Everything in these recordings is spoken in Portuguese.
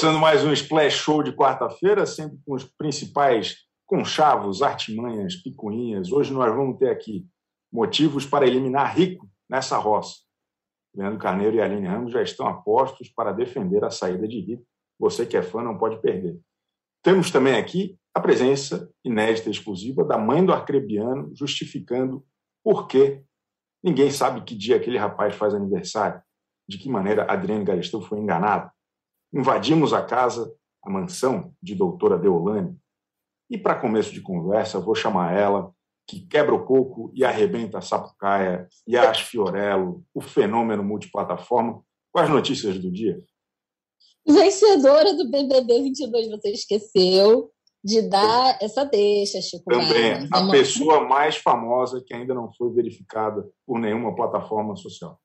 Começando mais um Splash Show de quarta-feira, sempre com os principais conchavos, artimanhas, picuinhas. Hoje nós vamos ter aqui motivos para eliminar Rico nessa roça. Leandro Carneiro e Aline Ramos já estão apostos para defender a saída de Rico. Você que é fã não pode perder. Temos também aqui a presença inédita e exclusiva da mãe do arcrebiano, justificando por que ninguém sabe que dia aquele rapaz faz aniversário, de que maneira Adriane Galisteu foi enganada. Invadimos a casa, a mansão de doutora Deolane, e para começo de conversa, vou chamar ela, que quebra o coco e arrebenta a sapucaia, Yas Fiorello, o fenômeno multiplataforma, com as notícias do dia. Vencedora do BBB 22, você esqueceu de dar essa deixa, Chico. Também, a pessoa mais famosa que ainda não foi verificada por nenhuma plataforma social.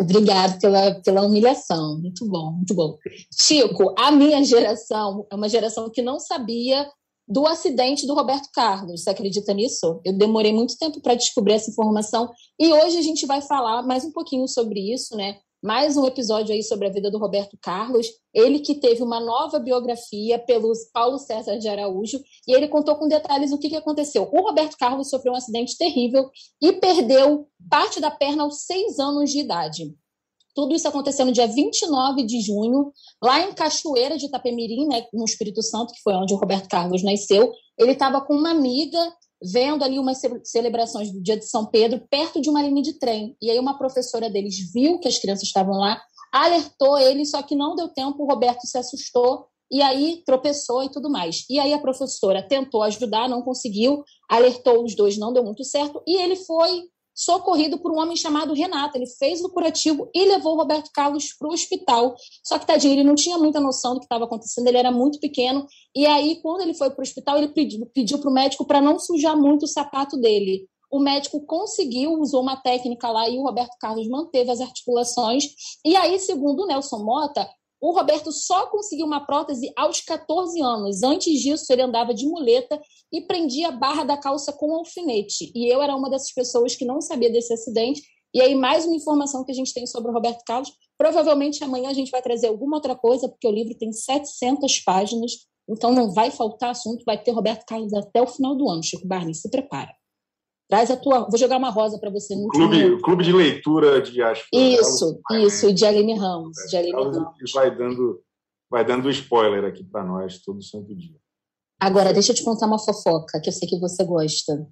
Obrigado pela, pela humilhação. Muito bom, muito bom. Chico, a minha geração é uma geração que não sabia do acidente do Roberto Carlos. Você acredita nisso? Eu demorei muito tempo para descobrir essa informação e hoje a gente vai falar mais um pouquinho sobre isso, né? Mais um episódio aí sobre a vida do Roberto Carlos. Ele que teve uma nova biografia pelo Paulo César de Araújo e ele contou com detalhes o que, que aconteceu. O Roberto Carlos sofreu um acidente terrível e perdeu parte da perna aos seis anos de idade. Tudo isso aconteceu no dia 29 de junho, lá em Cachoeira de Itapemirim, né, no Espírito Santo, que foi onde o Roberto Carlos nasceu. Ele estava com uma amiga vendo ali umas celebrações do dia de São Pedro perto de uma linha de trem. E aí uma professora deles viu que as crianças estavam lá, alertou ele, só que não deu tempo, o Roberto se assustou e aí tropeçou e tudo mais. E aí a professora tentou ajudar, não conseguiu, alertou os dois, não deu muito certo, e ele foi socorrido por um homem chamado Renato. Ele fez o curativo e levou o Roberto Carlos para o hospital. Só que, tadinho, ele não tinha muita noção do que estava acontecendo, ele era muito pequeno. E aí, quando ele foi para o hospital, ele pediu para o médico para não sujar muito o sapato dele. O médico conseguiu, usou uma técnica lá e o Roberto Carlos manteve as articulações. E aí, segundo o Nelson Mota, o Roberto só conseguiu uma prótese aos 14 anos. Antes disso, ele andava de muleta e prendia a barra da calça com alfinete. E eu era uma dessas pessoas que não sabia desse acidente. E aí, mais uma informação que a gente tem sobre o Roberto Carlos. Provavelmente amanhã a gente vai trazer alguma outra coisa, porque o livro tem 700 páginas. Então não vai faltar assunto, vai ter Roberto Carlos até o final do ano. Chico Barney, se prepara. Traz a tua. Vou jogar uma rosa para você no clube, clube de leitura de Acho Isso, isso, de Aline Ramos. De Aline Ramos. vai dando, vai dando spoiler aqui para nós todo santo dia. Agora, deixa eu te contar uma fofoca que eu sei que você gosta.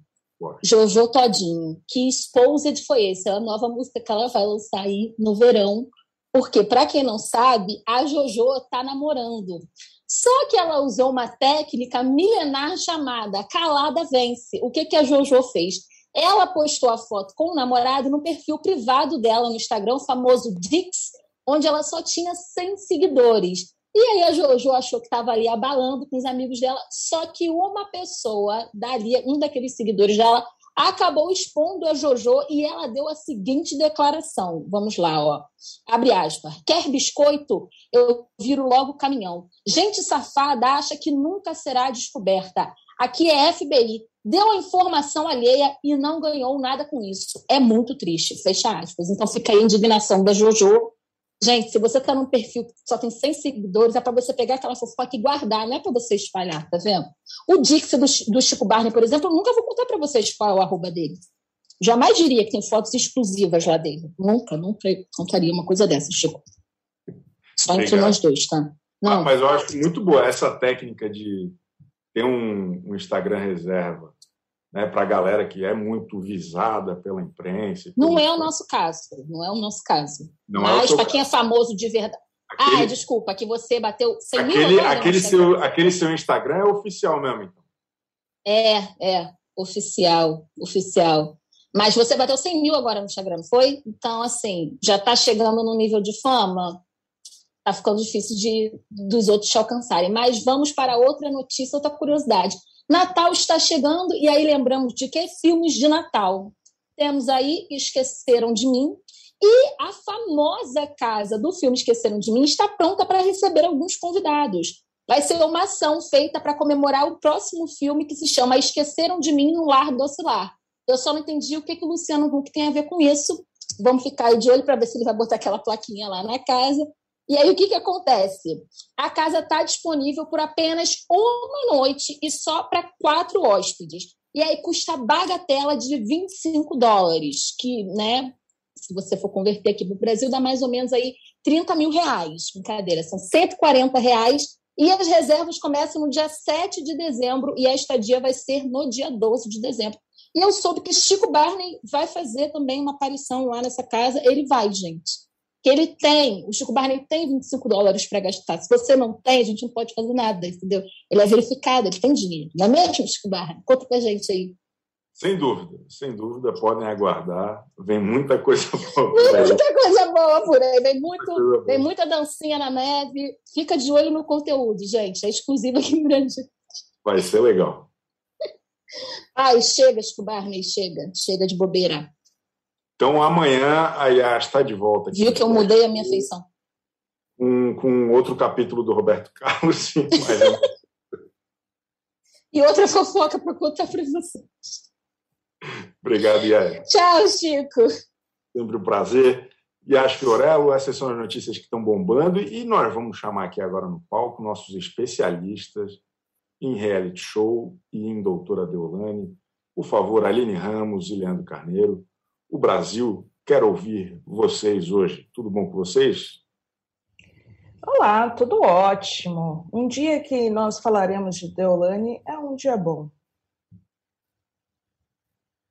Jojo Todinho. Que Exposed foi esse? É a nova música que ela vai lançar aí no verão. Porque, para quem não sabe, a Jojo tá namorando. Só que ela usou uma técnica milenar chamada calada vence. O que, que a Jojo fez? Ela postou a foto com o namorado no perfil privado dela no Instagram, o famoso Dix, onde ela só tinha 100 seguidores. E aí a Jojo achou que estava ali abalando com os amigos dela, só que uma pessoa dali, um daqueles seguidores dela, acabou expondo a Jojo e ela deu a seguinte declaração. Vamos lá, ó. Abre aspas. Quer biscoito? Eu viro logo o caminhão. Gente safada acha que nunca será descoberta. Aqui é FBI. Deu a informação alheia e não ganhou nada com isso. É muito triste. Fecha aspas. Então fica aí a indignação da Jojo Gente, se você está num perfil que só tem 100 seguidores, é para você pegar aquela fofoca e guardar, não é para você espalhar, tá vendo? O Dix do, do Chico Barney, por exemplo, eu nunca vou contar para vocês qual é o arroba dele. Jamais diria que tem fotos exclusivas lá dele. Nunca, nunca contaria uma coisa dessa, Chico. Só entre nós dois, tá? Não. Ah, mas eu acho muito boa essa técnica de ter um, um Instagram reserva né, para a galera que é muito visada pela imprensa. Não é o nosso caso, não é o nosso caso. Não é Mas é para quem é famoso de verdade. Aquele... Ah, desculpa, que você bateu 100 aquele, mil aquele seu Aquele seu Instagram é oficial mesmo, então? É, é, oficial, oficial. Mas você bateu 100 mil agora no Instagram, foi? Então, assim, já está chegando no nível de fama, está ficando difícil de dos outros te alcançarem. Mas vamos para outra notícia, outra curiosidade. Natal está chegando e aí lembramos de que filmes de Natal. Temos aí Esqueceram de Mim e a famosa casa do filme Esqueceram de Mim está pronta para receber alguns convidados. Vai ser uma ação feita para comemorar o próximo filme que se chama Esqueceram de Mim no Lar do Ocilar. Eu só não entendi o que, que o Luciano Huck tem a ver com isso. Vamos ficar de olho para ver se ele vai botar aquela plaquinha lá na casa. E aí o que, que acontece? A casa está disponível por apenas uma noite e só para quatro hóspedes. E aí custa bagatela de 25 dólares, que, né, se você for converter aqui para o Brasil, dá mais ou menos aí 30 mil reais. Brincadeira, são 140 reais. E as reservas começam no dia 7 de dezembro e a estadia vai ser no dia 12 de dezembro. E eu soube que Chico Barney vai fazer também uma aparição lá nessa casa. Ele vai, gente que ele tem, o Chico Barney tem 25 dólares para gastar. Se você não tem, a gente não pode fazer nada, entendeu? Ele é verificado, ele tem dinheiro. Não é mesmo, Chico Barney? Conta pra gente aí. Sem dúvida, sem dúvida, podem aguardar. Vem muita coisa boa. Vem muita coisa boa por aí. Vem, muito, vem muita dancinha na neve. Fica de olho no conteúdo, gente. É exclusivo aqui em Grande. Vai ser legal. Ai, chega, Chico Barney, chega. Chega de bobeira. Então, amanhã a Yas está de volta. Aqui. Viu que eu mudei a minha feição. Com, com outro capítulo do Roberto Carlos, sim. Mas... e outra fofoca para contar para vocês. Obrigado, Yas. Tchau, Chico. Sempre um prazer. Yas Fiorello, essas são as notícias que estão bombando e nós vamos chamar aqui agora no palco nossos especialistas em reality show e em Doutora Deolane. Por favor, Aline Ramos e Leandro Carneiro o Brasil quer ouvir vocês hoje. Tudo bom com vocês? Olá, tudo ótimo. Um dia que nós falaremos de Deolane é um dia bom.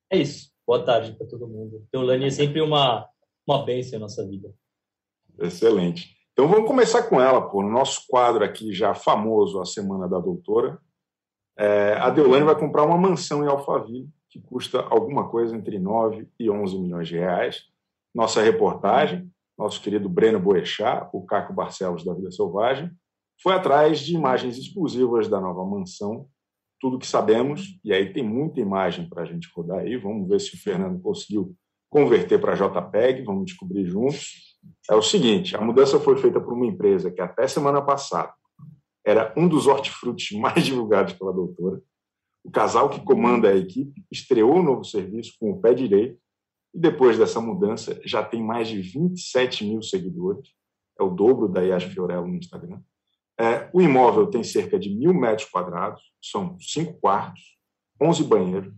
É isso. Boa tarde para todo mundo. Deolane é sempre uma, uma bênção na nossa vida. Excelente. Então vamos começar com ela, pô. No nosso quadro aqui já famoso, a Semana da Doutora. É, a Deolane vai comprar uma mansão em Alphaville que custa alguma coisa entre 9 e 11 milhões de reais. Nossa reportagem, nosso querido Breno Boechat, o Caco Barcelos da Vida Selvagem, foi atrás de imagens exclusivas da nova mansão, tudo que sabemos, e aí tem muita imagem para a gente rodar aí, vamos ver se o Fernando conseguiu converter para JPEG, vamos descobrir juntos. É o seguinte, a mudança foi feita por uma empresa que até semana passada era um dos hortifrutis mais divulgados pela doutora, o casal que comanda a equipe estreou o novo serviço com o pé direito e depois dessa mudança já tem mais de 27 mil seguidores, é o dobro da Yas Fiorello no Instagram. É, o imóvel tem cerca de mil metros quadrados, são cinco quartos, 11 banheiros,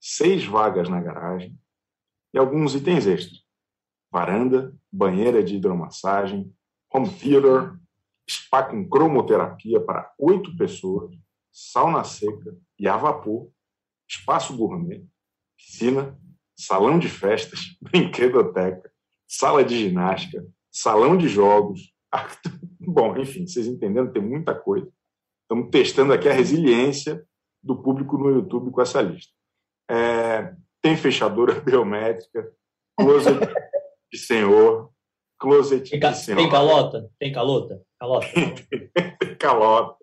seis vagas na garagem e alguns itens extras. Varanda, banheira de hidromassagem, home theater, spa com cromoterapia para oito pessoas, sauna seca e a vapor, espaço gourmet, piscina, salão de festas, brinquedoteca, sala de ginástica, salão de jogos. Bom, enfim, vocês entenderam, tem muita coisa. Estamos testando aqui a resiliência do público no YouTube com essa lista. É, tem fechadura biométrica, closet de senhor, closet tem, de senhor. Tem calota? Tem calota? Calota. tem calota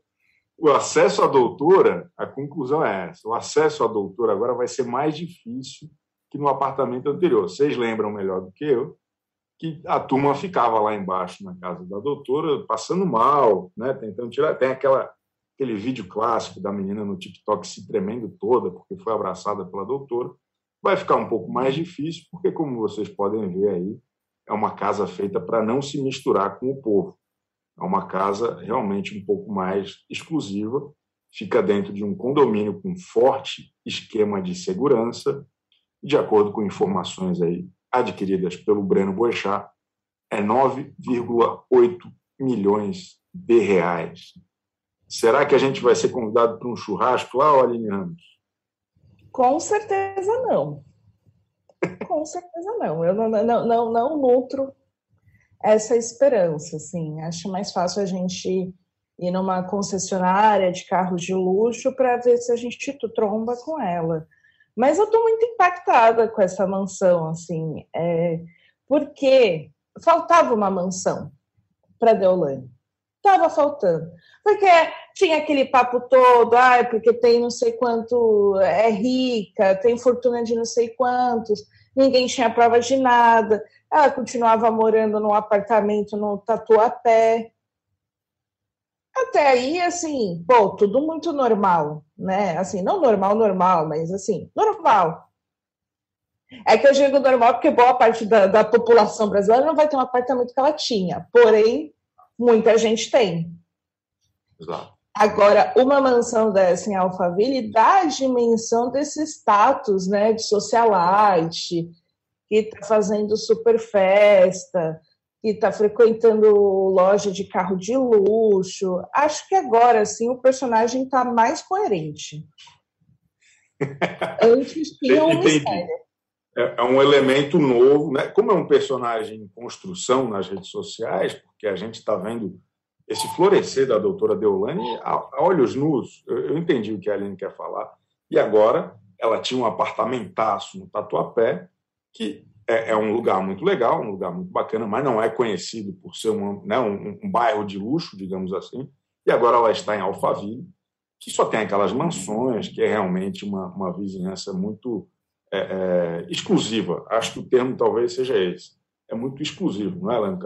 o acesso à doutora, a conclusão é essa: o acesso à doutora agora vai ser mais difícil que no apartamento anterior. Vocês lembram melhor do que eu que a turma ficava lá embaixo na casa da doutora, passando mal, né, tentando tirar. Tem aquela, aquele vídeo clássico da menina no TikTok se tremendo toda porque foi abraçada pela doutora. Vai ficar um pouco mais difícil, porque, como vocês podem ver aí, é uma casa feita para não se misturar com o povo. É uma casa realmente um pouco mais exclusiva, fica dentro de um condomínio com forte esquema de segurança, de acordo com informações aí adquiridas pelo Breno Boechat, é 9,8 milhões de reais. Será que a gente vai ser convidado para um churrasco lá, Aline Ramos? Com certeza não. Com certeza não. Eu não, não, não, não nutro essa esperança, assim. Acho mais fácil a gente ir numa concessionária de carros de luxo para ver se a gente tromba com ela. Mas eu estou muito impactada com essa mansão, assim, é, porque faltava uma mansão para Deolane. Estava faltando. Porque tinha aquele papo todo, ah, porque tem não sei quanto, é rica, tem fortuna de não sei quantos, ninguém tinha prova de nada. Ela continuava morando num apartamento no Tatuapé. Até aí, assim, pô, tudo muito normal, né? Assim, não normal, normal, mas assim, normal. É que eu digo normal porque boa parte da, da população brasileira não vai ter um apartamento que ela tinha. Porém, muita gente tem. Exato. Agora, uma mansão dessa em Alphaville dá a dimensão desse status né, de socialite, que está fazendo super festa, que está frequentando loja de carro de luxo. Acho que agora, sim, o personagem está mais coerente. Antes tinha um mistério. É, é um elemento novo, né? Como é um personagem em construção nas redes sociais, porque a gente está vendo esse florescer da doutora Deolane a, olhos nus. Eu, entendi o que a Aline quer falar. E agora ela tinha um apartamentaço no Tatuapé, que é, é, um lugar muito legal, um lugar muito bacana, mas não é conhecido por ser uma, né, um, um, bairro de luxo, digamos assim. E agora ela está em Alphaville, que só tem aquelas mansões, que é realmente uma, uma vizinhança muito é, é, exclusiva. Acho que o termo talvez seja esse. É muito exclusivo, não é, Lano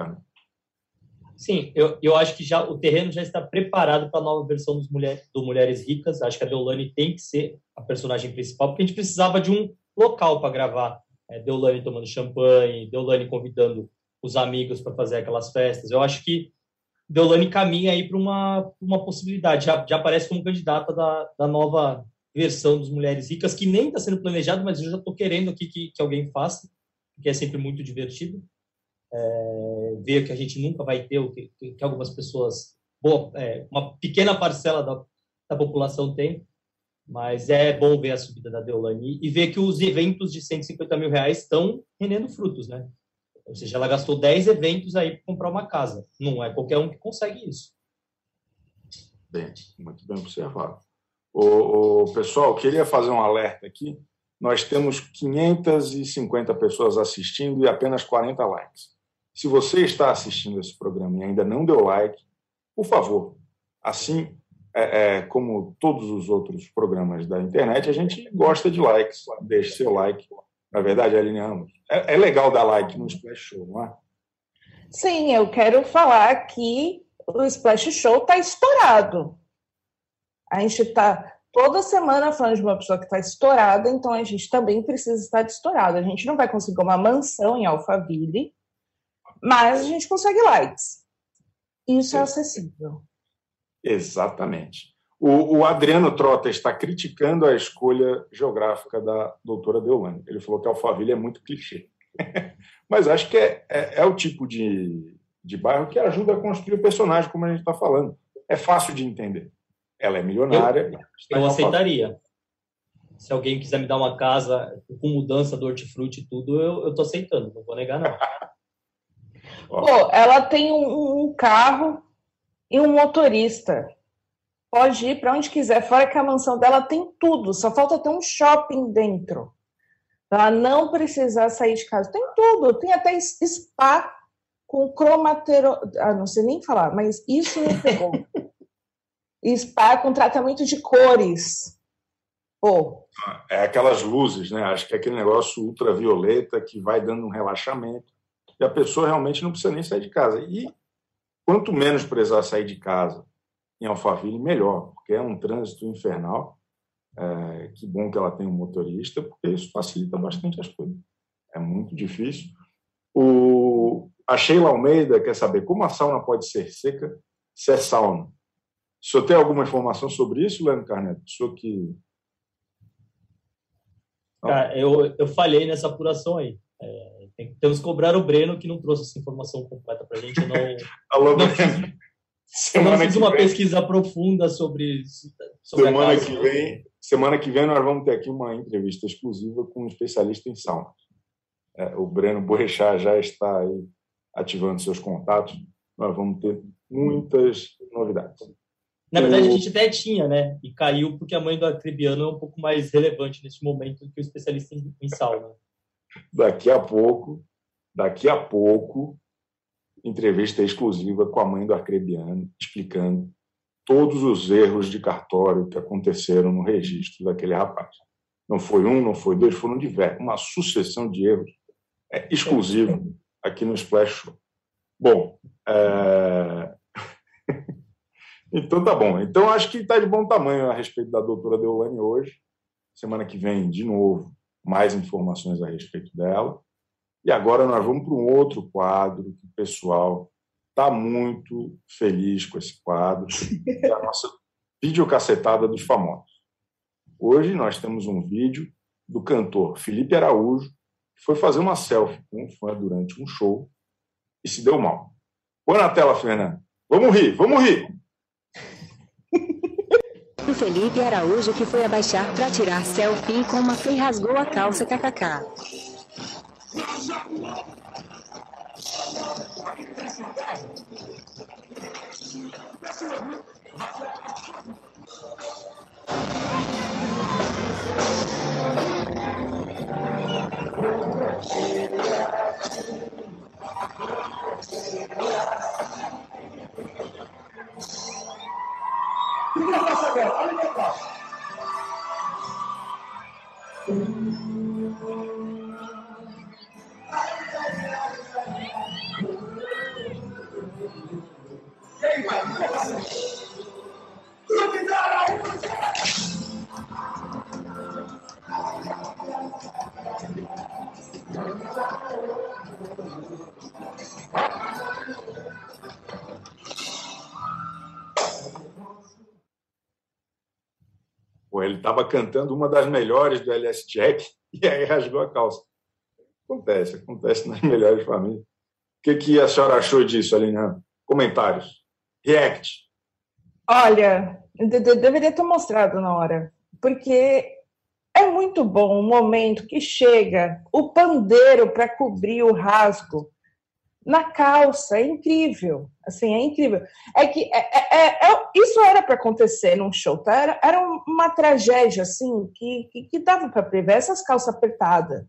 Sim, eu, eu acho que já o terreno já está preparado para a nova versão dos mulher, do Mulheres Ricas. Acho que a Deolane tem que ser a personagem principal, porque a gente precisava de um local para gravar. É, Deolane tomando champanhe, Deolane convidando os amigos para fazer aquelas festas. Eu acho que Deolane caminha aí para uma, uma possibilidade. Já, já aparece como candidata da, da nova versão dos Mulheres Ricas, que nem está sendo planejado, mas eu já estou querendo aqui que, que alguém faça, porque é sempre muito divertido é, ver que a gente nunca vai ter o que, que algumas pessoas, boa, é, uma pequena parcela da, da população tem, mas é bom ver a subida da Deolane e ver que os eventos de 150 mil reais estão rendendo frutos, né? Ou seja, ela gastou 10 eventos aí para comprar uma casa. Não é qualquer um que consegue isso. Bem, muito bem observado. O, o pessoal, queria fazer um alerta aqui. Nós temos 550 pessoas assistindo e apenas 40 likes. Se você está assistindo esse programa e ainda não deu like, por favor, assim é, é, como todos os outros programas da internet, a gente gosta de likes. Deixe seu like. Na verdade, Aline Ramos, é, é legal dar like no Splash Show, não é? Sim, eu quero falar que o Splash Show está estourado. A gente está toda semana falando de uma pessoa que está estourada, então a gente também precisa estar estourado. A gente não vai conseguir uma mansão em Alphaville, mas a gente consegue likes. Isso é acessível. Exatamente. O, o, Adriano Trota está criticando a escolha geográfica da doutora Deolane. Ele falou que Alphaville é muito clichê. Mas acho que é, é, é, o tipo de, de bairro que ajuda a construir o personagem, como a gente está falando. É fácil de entender. Ela é milionária. Eu, eu aceitaria. Se alguém quiser me dar uma casa com mudança do hortifruti e tudo, eu estou aceitando, não vou negar, não. Pô, ela tem um, um carro e um motorista. Pode ir para onde quiser, fora que a mansão dela tem tudo, só falta ter um shopping dentro. Ela não precisar sair de casa. Tem tudo, tem até spa com cromatero. Ah, não sei nem falar, mas isso me pegou. spa com tratamento de cores. Pô. É aquelas luzes, né? Acho que é aquele negócio ultravioleta que vai dando um relaxamento e a pessoa realmente não precisa nem sair de casa. E quanto menos precisar sair de casa em Alphaville, melhor, porque é um trânsito infernal. É, que bom que ela tem um motorista, porque isso facilita bastante as coisas. É muito difícil. O, a Sheila Almeida quer saber como a sauna pode ser seca se é sauna. O senhor tem alguma informação sobre isso, Leandro Carneto? O senhor que. Cara, eu, eu falhei nessa apuração aí. É, temos que cobrar o Breno, que não trouxe essa informação completa para a gente. Eu não, Alô, não fiz, eu não fiz uma vem, pesquisa profunda sobre, sobre semana que vem Semana que vem nós vamos ter aqui uma entrevista exclusiva com um especialista em sauna. É, o Breno Borrechá já está aí ativando seus contatos. Nós vamos ter muitas novidades. Na verdade, a gente até tinha, né? E caiu porque a mãe do Acribiano é um pouco mais relevante nesse momento do que o especialista em, em sauna daqui a pouco, daqui a pouco, entrevista exclusiva com a mãe do Arcrebiano, explicando todos os erros de cartório que aconteceram no registro daquele rapaz. Não foi um, não foi dois, foram diversos, uma sucessão de erros é, exclusivo aqui no Splash Show. Bom, é... então tá bom. Então acho que está de bom tamanho a respeito da doutora Deolane hoje. Semana que vem, de novo, mais informações a respeito dela. E agora nós vamos para um outro quadro que o pessoal está muito feliz com esse quadro, é a nossa videocacetada dos famosos. Hoje nós temos um vídeo do cantor Felipe Araújo, que foi fazer uma selfie com um fã durante um show e se deu mal. Põe na tela, Fernanda. Vamos rir, vamos rir. Felipe Araújo que foi abaixar para tirar selfie com uma que rasgou a calça kkk. Pô, ele estava cantando uma das melhores do LS Jack e aí rasgou a calça. Acontece, acontece nas melhores famílias. O que, que a senhora achou disso, Aline? Comentários. React. Olha, deveria ter mostrado na hora, porque é muito bom o momento que chega o pandeiro para cobrir o rasgo na calça, é incrível, assim, é incrível. É que é, é, é, é isso era para acontecer num show, tá? Era, era uma tragédia, assim, que, que, que dava para prever, essas calças apertadas.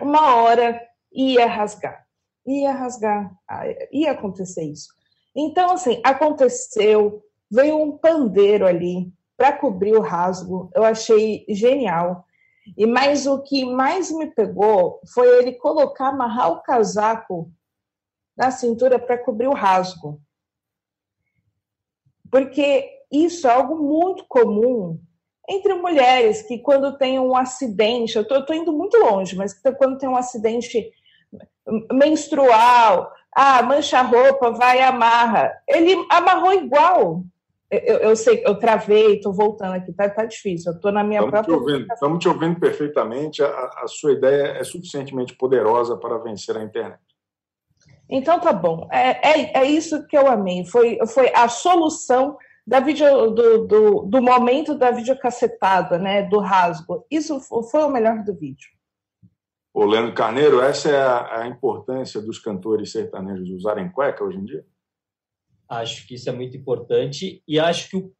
Uma hora ia rasgar, ia rasgar, ah, ia acontecer isso. Então, assim, aconteceu, veio um pandeiro ali para cobrir o rasgo, eu achei genial. E mais o que mais me pegou foi ele colocar, amarrar o casaco na cintura para cobrir o rasgo. Porque isso é algo muito comum entre mulheres que quando tem um acidente, eu estou indo muito longe, mas quando tem um acidente menstrual, ah, mancha a roupa, vai amarra. Ele amarrou igual. Eu, eu sei, eu travei, estou voltando aqui, tá, tá difícil. Eu estou na minha estamos própria. Te ouvindo, estamos te ouvindo perfeitamente. A, a sua ideia é suficientemente poderosa para vencer a internet. Então tá bom. É, é, é isso que eu amei. Foi, foi a solução da video, do, do, do momento da videocassetada, né? Do rasgo. Isso foi o melhor do vídeo. Ô, Leandro Carneiro, essa é a, a importância dos cantores sertanejos usarem cueca hoje em dia? Acho que isso é muito importante e acho que o,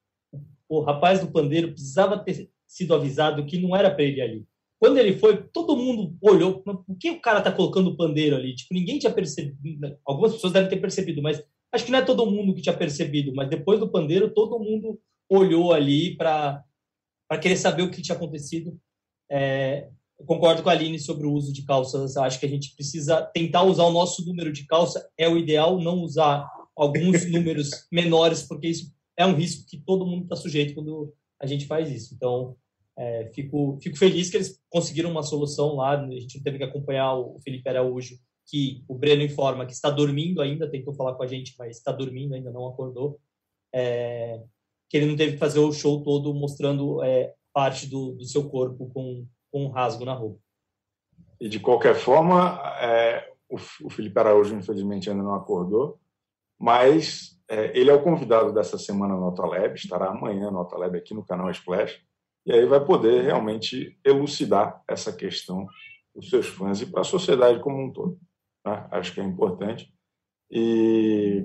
o rapaz do pandeiro precisava ter sido avisado que não era para ele ali. Quando ele foi, todo mundo olhou, por que o cara tá colocando o pandeiro ali? Tipo, ninguém tinha percebido, né? algumas pessoas devem ter percebido, mas acho que não é todo mundo que tinha percebido, mas depois do pandeiro, todo mundo olhou ali para querer saber o que tinha acontecido. É, concordo com a Aline sobre o uso de calças. Acho que a gente precisa tentar usar o nosso número de calça. É o ideal não usar alguns números menores, porque isso é um risco que todo mundo está sujeito quando a gente faz isso. Então, é, fico, fico feliz que eles conseguiram uma solução lá. A gente teve que acompanhar o Felipe Araújo, que o Breno informa que está dormindo ainda, tentou falar com a gente, mas está dormindo ainda, não acordou. É, que ele não teve que fazer o show todo mostrando é, parte do, do seu corpo com, com um rasgo na roupa. E de qualquer forma, é, o, o, Felipe Araújo, infelizmente, ainda não acordou, mas é, ele é o convidado dessa semana no Autolab, estará amanhã no Autolab aqui no canal Splash e aí vai poder realmente elucidar essa questão para os seus fãs e para a sociedade como um todo. Né? Acho que é importante. E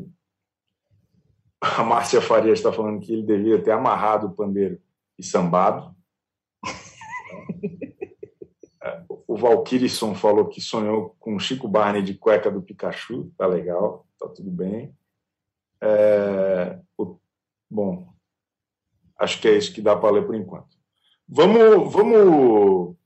a Márcia Faria está falando que ele devia ter amarrado o pandeiro e sambado. O Valkyrisson falou que sonhou com Chico Barney de cueca do Pikachu. Tá legal, tá tudo bem. É... Bom, acho que é isso que dá para ler por enquanto. Vamos, vamos,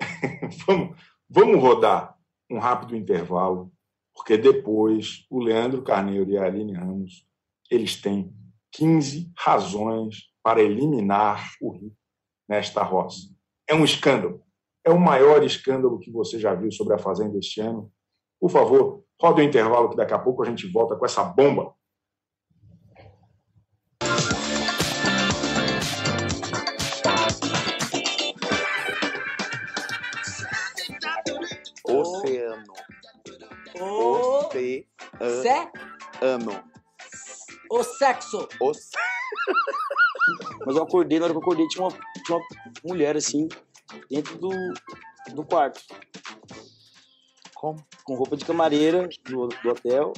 vamos, vamos rodar um rápido intervalo, porque depois o Leandro Carneiro e a Aline Ramos eles têm 15 razões para eliminar o Rio nesta roça. É um escândalo. É o maior escândalo que você já viu sobre a Fazenda este ano, Por favor, roda o intervalo que daqui a pouco a gente volta com essa bomba. Oceano. O sexo. O... Mas eu acordei, na hora que eu acordei, tinha uma, tinha uma mulher assim, dentro do, do quarto. Como? Com roupa de camareira do, do hotel.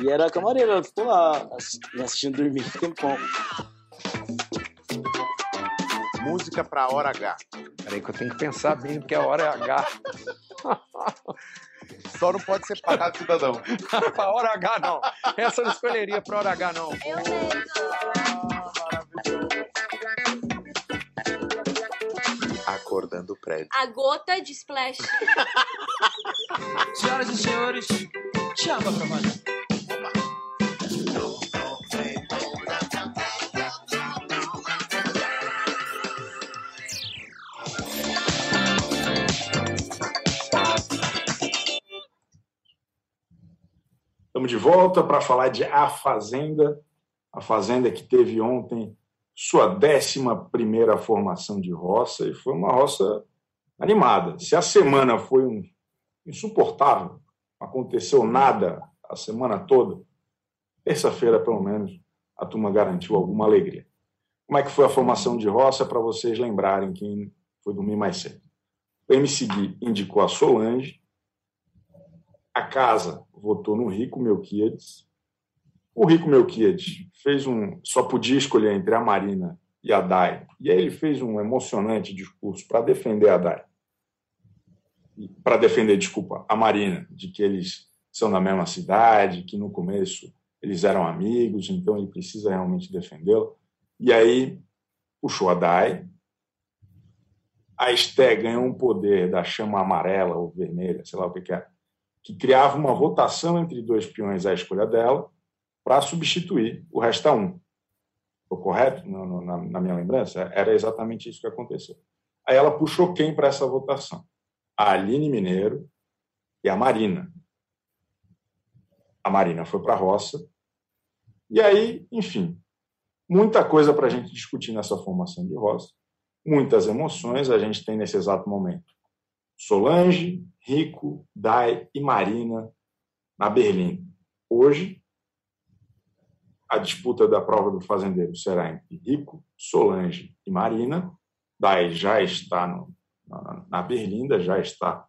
E era a camareira, ela ficou lá assistindo dormir tempão. Música pra hora H. Peraí que eu tenho que pensar bem, porque a hora é H. Só não pode ser parado, cidadão. pra hora H, não. Essa eu não escolheria pra hora H, não. Eu Acordando o prédio. A gota de splash. Senhoras e senhores, chama pra valer. Estamos de volta para falar de A Fazenda, a Fazenda que teve ontem sua décima primeira formação de roça e foi uma roça animada. Se a semana foi um insuportável, não aconteceu nada a semana toda, terça-feira, pelo menos, a turma garantiu alguma alegria. Como é que foi a formação de roça para vocês lembrarem quem foi dormir mais cedo? O MC indicou a Solange, a casa votou no Rico Melquiades. O Rico Melquiades fez um, só podia escolher entre a Marina e a Dai. E aí ele fez um emocionante discurso para defender a Dai. Para defender, desculpa, a Marina, de que eles são da mesma cidade, que no começo eles eram amigos, então ele precisa realmente defendê-la. E aí puxou a Dai. A Esté ganhou um poder da chama amarela ou vermelha, sei lá o que, que é, que criava uma votação entre dois peões à escolha dela para substituir o resta um. Estou correto na, na, minha lembrança? Era exatamente isso que aconteceu. Aí ela puxou quem para essa votação? A Aline Mineiro e a Marina. A Marina foi para a roça. E aí, enfim, muita coisa para a gente discutir nessa formação de roça, muitas emoções a gente tem nesse exato momento. Solange, Rico, Dai e Marina na Berlim. Hoje, a disputa da prova do fazendeiro será entre Rico, Solange e Marina. Dai já está no, na, na Berlinda, já está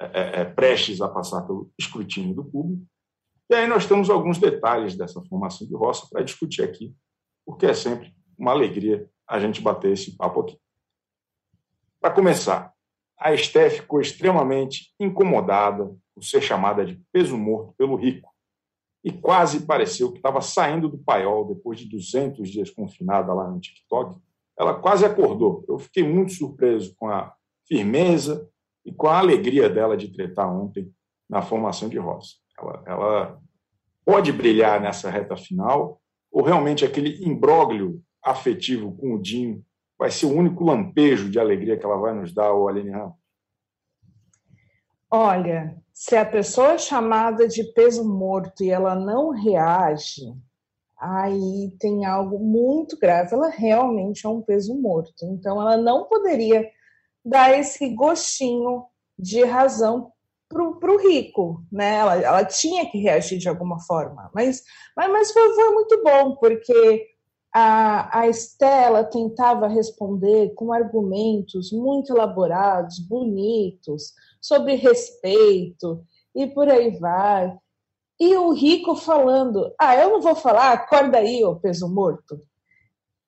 é, é, é, prestes a passar pelo escrutínio do público. E aí nós temos alguns detalhes dessa formação de roça para discutir aqui, porque é sempre uma alegria a gente bater esse papo aqui. Para começar, a Esté ficou extremamente incomodada por ser chamada de peso morto pelo rico e quase pareceu que estava saindo do paiol depois de 200 dias confinada lá no TikTok. Ela quase acordou. Eu fiquei muito surpreso com a firmeza e com a alegria dela de tretar ontem na formação de roça. Ela, ela pode brilhar nessa reta final ou realmente aquele imbróglio afetivo com o Dinho vai ser o único lampejo de alegria que ela vai nos dar, o Aline Ramos? Olha, se a pessoa é chamada de peso morto e ela não reage, aí tem algo muito grave. Ela realmente é um peso morto. Então, ela não poderia dar esse gostinho de razão para o rico, né? Ela, ela tinha que reagir de alguma forma, mas, mas, mas foi, foi muito bom, porque a, a Estela tentava responder com argumentos muito elaborados, bonitos, sobre respeito e por aí vai. E o rico falando: Ah, eu não vou falar, acorda aí, ô peso morto.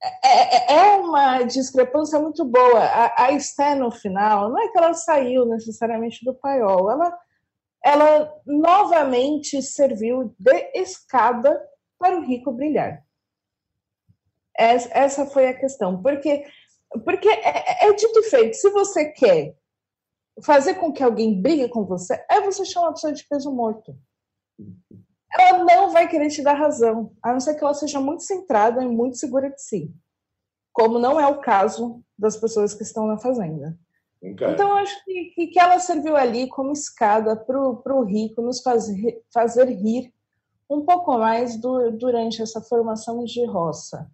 É, é, é uma discrepância muito boa. A, a no final, não é que ela saiu necessariamente do paiol, ela, ela novamente serviu de escada para o rico brilhar. Essa foi a questão. Porque, porque é, é dito e feito: se você quer fazer com que alguém brigue com você, é você chamar a pessoa de peso morto. Ela não vai querer te dar razão, a não ser que ela seja muito centrada e muito segura de si. Como não é o caso das pessoas que estão na fazenda. É. Então, acho que, que, que ela serviu ali como escada para o rico nos fazer, fazer rir um pouco mais do, durante essa formação de roça.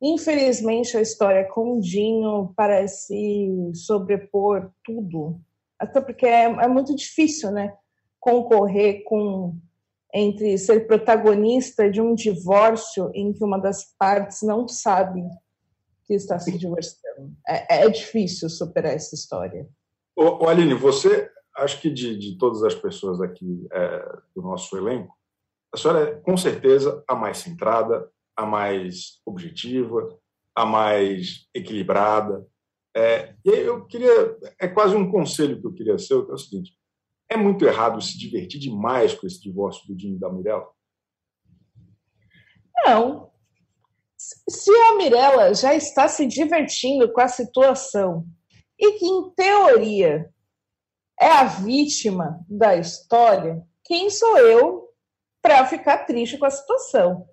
Infelizmente, a história com o Dinho parece sobrepor tudo, até porque é, é muito difícil, né? Concorrer com entre ser protagonista de um divórcio em que uma das partes não sabe que está se divorciando. É, é difícil superar essa história. Ô, ô, Aline, você, acho que de, de todas as pessoas aqui é, do nosso elenco, a senhora é com certeza a mais centrada, a mais objetiva, a mais equilibrada. É, e eu queria, é quase um conselho que eu queria ser, que é o seguinte: é muito errado se divertir demais com esse divórcio do Dinho e da Mirella? Não. Se a Mirella já está se divertindo com a situação e que, em teoria, é a vítima da história, quem sou eu para ficar triste com a situação?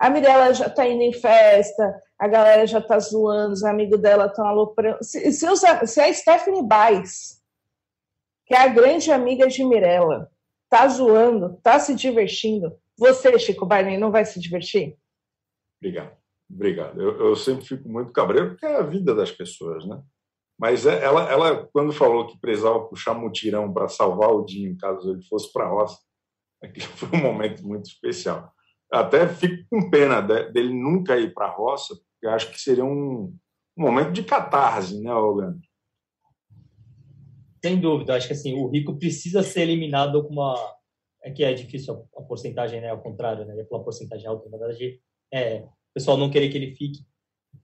A Mirella já está indo em festa, a galera já está zoando, os amigos dela estão aloprando. Se, se, se a Stephanie Baez que é a grande amiga de Mirella, tá zoando, tá se divertindo. Você, Chico Barney, não vai se divertir? Obrigado. Obrigado. Eu, eu sempre fico muito cabreiro porque é a vida das pessoas, né? Mas é, ela, ela, quando falou que precisava puxar mutirão para salvar o Dinho, caso ele fosse para a roça, aquilo foi um momento muito especial. Até fico com pena dele nunca ir para a roça, porque acho que seria um, um momento de catarse, né, Leandro? Sem dúvida, acho que assim, o rico precisa ser eliminado com uma. É que é difícil a, porcentagem, né? Ao contrário, né? Pela porcentagem alta, na verdade, é, o pessoal não querer que ele fique,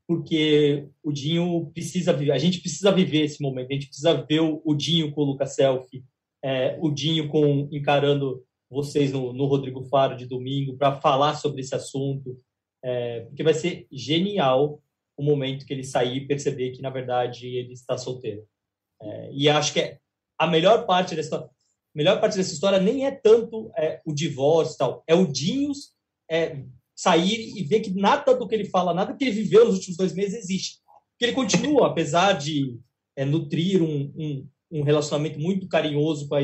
porque o Dinho precisa viver, a gente precisa viver esse momento, a gente precisa ver o, o Dinho com o Lucas Selfie, é, o Dinho com, encarando vocês no, no Rodrigo Faro de domingo para falar sobre esse assunto, é, porque vai ser genial o momento que ele sair e perceber que, na verdade, ele está solteiro. É, e acho que é a melhor parte dessa melhor parte dessa história nem é tanto é, o divórcio tal, é o Dinhos é, sair e ver que nada do que ele fala, nada que ele viveu nos últimos dois meses existe. Que ele continua, apesar de é, nutrir um, um, um, relacionamento muito carinhoso com a,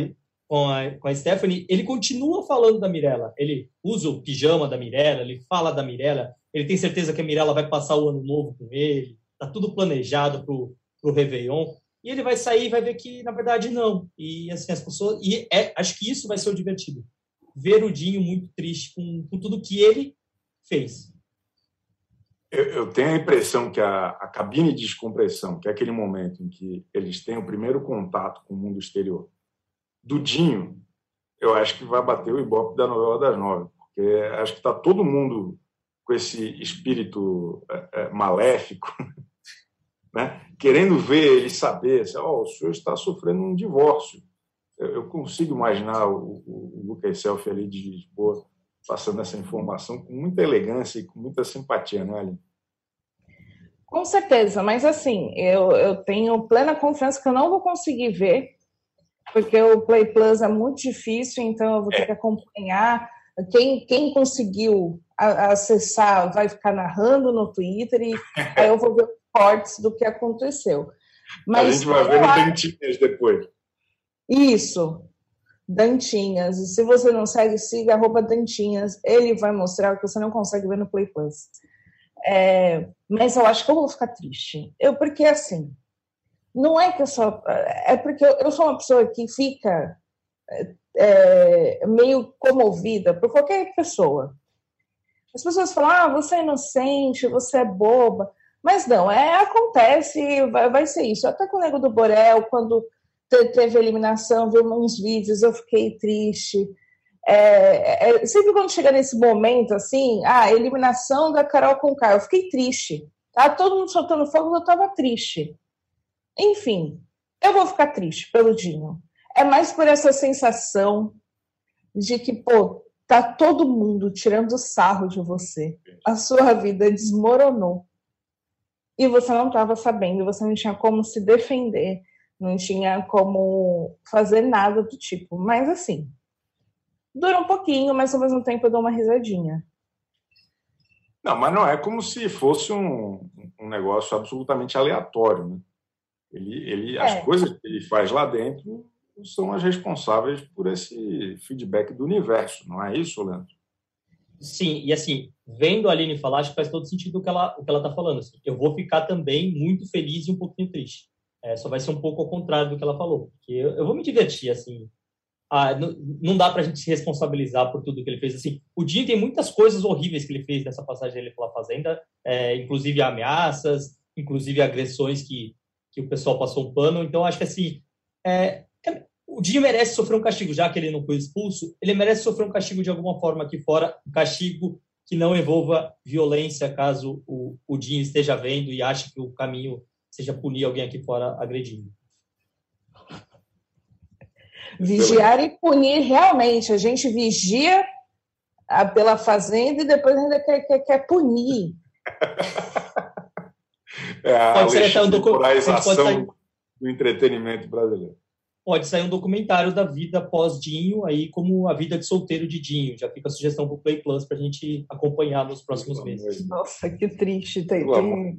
com a, com a Stephanie, ele continua falando da Mirella. Ele usa o pijama da Mirella, ele fala da Mirella, ele tem certeza que a Mirella vai passar o ano novo com ele, tá tudo planejado pro, pro Réveillon e ele vai sair e vai ver que, na verdade, não. E assim, as pessoas. E é, acho que isso vai ser o divertido. Ver o Dinho muito triste com, com tudo que ele fez. Eu, eu tenho a impressão que a, a, cabine de descompressão, que é aquele momento em que eles têm o primeiro contato com o mundo exterior, do Dinho, eu acho que vai bater o ibope da novela das nove, porque acho que está todo mundo com esse espírito é, é, maléfico né? querendo ver ele saber, assim, oh, o senhor está sofrendo um divórcio. Eu, eu consigo imaginar o, o, o Lucas Selfie ali de Lisboa passando essa informação com muita elegância e com muita simpatia, não é, Aline? Com certeza, mas assim, eu, eu tenho plena confiança que eu não vou conseguir ver, porque o Play Plus é muito difícil, então eu vou ter é. que acompanhar. Quem, quem conseguiu acessar vai ficar narrando no Twitter e aí eu vou ver cortes do que aconteceu. Mas, a gente vai ver no Dantinhas depois. Isso, Dantinhas. E se você não segue, siga arroba Dantinhas. Ele vai mostrar o que você não consegue ver no Play Plus. É, mas eu acho que eu vou ficar triste. Eu, porque assim, não é que eu sou. É porque eu, sou uma pessoa que fica é, meio comovida por qualquer pessoa. As pessoas falam, ah, você é inocente, você é boba. Mas não, é, acontece, vai, vai ser isso. Até com o Nego do Borel, quando teve eliminação, vi uns vídeos, eu fiquei triste. É, é, sempre quando chega nesse momento, assim, a ah, eliminação da Carol com eu fiquei triste. Tá todo mundo soltando fogo, eu tava triste. Enfim, eu vou ficar triste pelo Dinho. É mais por essa sensação de que, pô, tá todo mundo tirando sarro de você. A sua vida desmoronou e você não estava sabendo, você não tinha como se defender, não tinha como fazer nada do tipo. Mas assim, dura um pouquinho, mas ao mesmo tempo eu dou uma risadinha. Não, mas não é como se fosse um, um negócio absolutamente aleatório, né? Ele, ele, É. As coisas que ele faz lá dentro são as responsáveis por esse feedback do universo, não é isso, Leandro? Sim, e assim, vendo a Aline falar, acho que faz todo sentido o que ela o que ela está falando. assim. Eu vou ficar também muito feliz e um pouquinho triste. É, só vai ser um pouco ao contrário do que ela falou, porque eu, eu vou me divertir, assim. Ah, não, não dá para a gente se responsabilizar por tudo que ele fez. Assim, o Dinho tem muitas coisas horríveis que ele fez nessa passagem dele pela Fazenda, é, inclusive ameaças, inclusive agressões que, que o pessoal passou um pano. Então, acho que assim, é, é- o Dinho merece sofrer um castigo, já que ele não foi expulso, ele merece sofrer um castigo de alguma forma aqui fora, um castigo que não envolva violência, caso o, o Dinho esteja vendo e ache que o caminho seja punir alguém aqui fora agredindo. Vigiar e punir realmente. A gente vigia a- pela fazenda e depois ainda quer, quer, quer punir. É a Pode ser até um docu- pode legitimização sair- do entretenimento brasileiro. Pode sair um documentário da vida pós-Dinho, aí como a vida de solteiro de Dinho. Já fica a sugestão para o Play Plus para a gente acompanhar nos próximos Pelo meses. Nossa, que triste. Tem, tem-.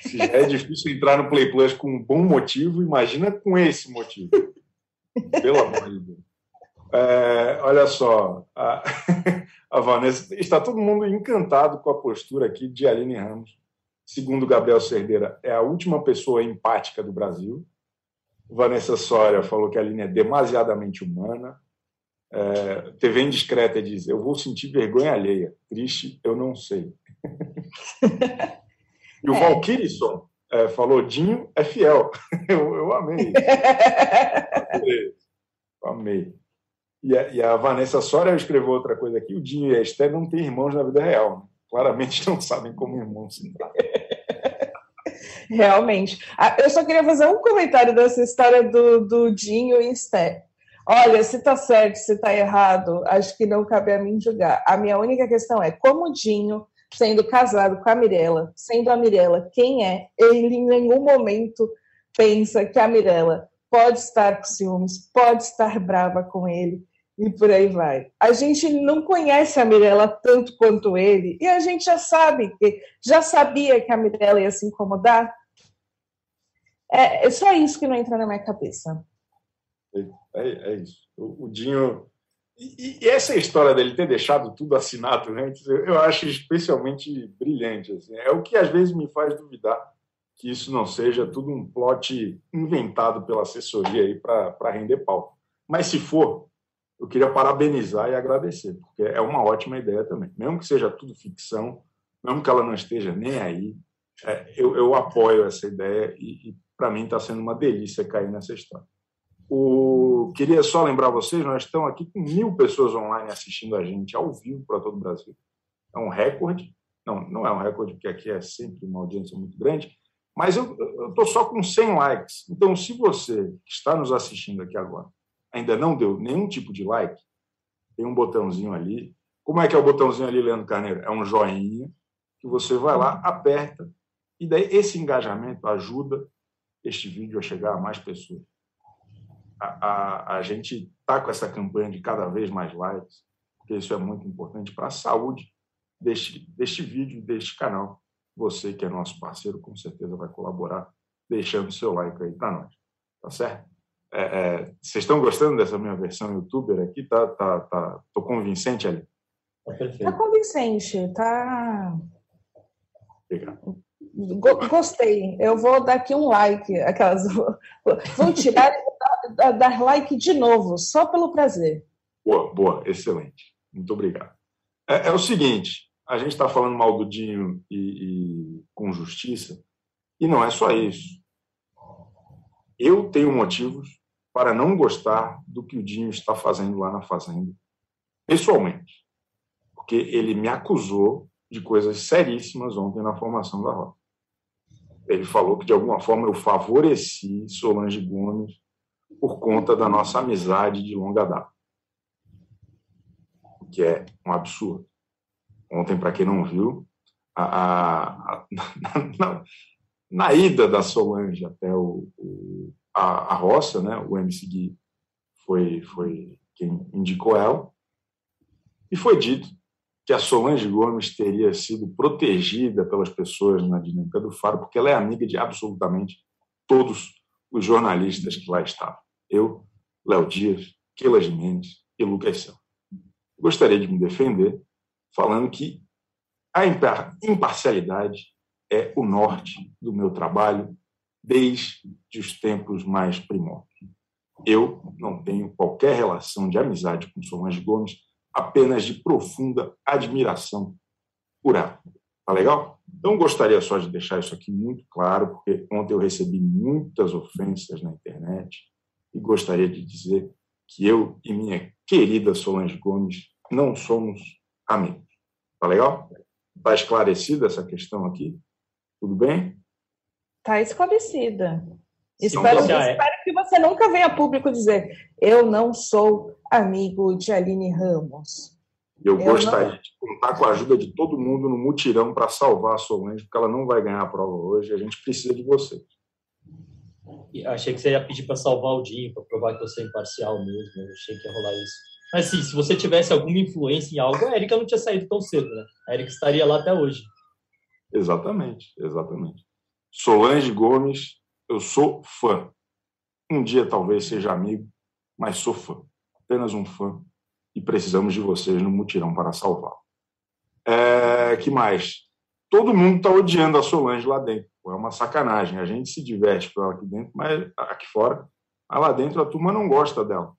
Se já é difícil entrar no Play Plus com um bom motivo, imagina com esse motivo. Pelo amor de Deus. É, olha só, a, a Vanessa. Está todo mundo encantado com a postura aqui de Aline Ramos. Segundo Gabriel Cerdeira, é a última pessoa empática do Brasil. Vanessa Soria falou que a Aline é demasiadamente humana. É, TV Indiscreta diz: Eu vou sentir vergonha alheia. Triste, eu não sei. E o É. Valkyrisson é, falou: Dinho é fiel. Eu, eu amei. Eu amei. E a, e a Vanessa Soria escreveu outra coisa aqui: o Dinho e a Esther não têm irmãos na vida real. Claramente não sabem como irmãos se tratam. Realmente. Ah, Eu só queria fazer um comentário dessa história do, do Dinho e Esther. Olha, se tá certo, se tá errado, acho que não cabe a mim julgar. A minha única questão é como o Dinho, sendo casado com a Mirella, sendo a Mirella quem é, ele em nenhum momento pensa que a Mirella pode estar com ciúmes, pode estar brava com ele e por aí vai. A gente não conhece a Mirella tanto quanto ele e a gente já sabe que já sabia que a Mirella ia se incomodar. É, é só isso que não entra na minha cabeça. É, é isso. O, o Dinho. E, e essa história dele ter deixado tudo assinado antes, eu, eu acho especialmente brilhante. assim. É o que às vezes me faz duvidar que isso não seja tudo um plot inventado pela assessoria aí para render pau. Mas se for, eu queria parabenizar e agradecer, porque é uma ótima ideia também. Mesmo que seja tudo ficção, mesmo que ela não esteja nem aí, é, eu, eu apoio essa ideia e, e para mim está sendo uma delícia cair nessa história. O... Queria só lembrar vocês, nós estamos aqui com mil pessoas online assistindo a gente ao vivo para todo o Brasil. É um recorde. Não, não é um recorde, porque aqui é sempre uma audiência muito grande, mas eu estou só com 100 likes. Então, se você que está nos assistindo aqui agora ainda não deu nenhum tipo de like, tem um botãozinho ali. Como é que é o botãozinho ali, Leandro Carneiro? É um joinha que você vai lá, aperta, e daí esse engajamento ajuda este vídeo a chegar a mais pessoas. A, a, a gente está com essa campanha de cada vez mais likes, porque isso é muito importante para a saúde deste, deste vídeo, deste canal. Você que é nosso parceiro, com certeza vai colaborar deixando seu like aí para nós. Tá certo? É, é, vocês estão gostando dessa minha versão youtuber aqui? Tá, tá, tá, tô convincente ali? Tá Tá convincente, tá. Obrigado. Go- Gostei. Eu vou dar aqui um like. Aquelas... Vou tirar e vou dar- dar- dar like de novo, só pelo prazer. Boa, boa, excelente. Muito obrigado. É, é o seguinte, a gente está falando mal do Dinho e, e com justiça, e não é só isso. Eu tenho motivos para não gostar do que o Dinho está fazendo lá na Fazenda, pessoalmente, porque ele me acusou de coisas seríssimas ontem na formação da Rota. Ele falou que, de alguma forma, eu favoreci Solange Gomes por conta da nossa amizade de longa data que é um absurdo. Ontem, para quem não viu, a, a, a, na, na, ida da Solange até o, o, a, a roça, né, o MC Gui foi, foi quem indicou ela, e foi dito que a Solange Gomes teria sido protegida pelas pessoas na dinâmica do Faro, porque ela é amiga de absolutamente todos os jornalistas que lá estavam. Eu, Léo Dias, Keila Jimenez e Lucas Cel. Gostaria de me defender falando que a imparcialidade é o norte do meu trabalho desde os tempos mais primórdios. Eu não tenho qualquer relação de amizade com Solange Gomes, apenas de profunda admiração por ela. Tá legal? Então, gostaria só de deixar isso aqui muito claro, porque ontem eu recebi muitas ofensas na internet e gostaria de dizer que eu e minha querida Solange Gomes não somos amigos. Tá legal? Está esclarecida essa questão aqui? Tudo bem? Está esclarecida. Espero, é. espero que você nunca venha a público dizer eu não sou amigo de Aline Ramos. Eu, eu gostaria não... de contar com a ajuda de todo mundo no mutirão para salvar a Solange, porque ela não vai ganhar a prova hoje. A gente precisa de vocês. Achei que você ia pedir para salvar o Dinho, para provar que você é imparcial mesmo. Eu achei que ia rolar isso. Mas sim, se você tivesse alguma influência em algo, a Erika não tinha saído tão cedo, né? A Erika estaria lá até hoje. Exatamente, exatamente. Solange Gomes, eu sou fã. Um dia talvez seja amigo, mas sou fã. Apenas um fã. E precisamos de vocês no mutirão para salvá-lo. É, que mais? Todo mundo está odiando a Solange lá dentro. É uma sacanagem. A gente se diverte com ela aqui dentro, mas aqui fora, lá dentro a turma não gosta dela.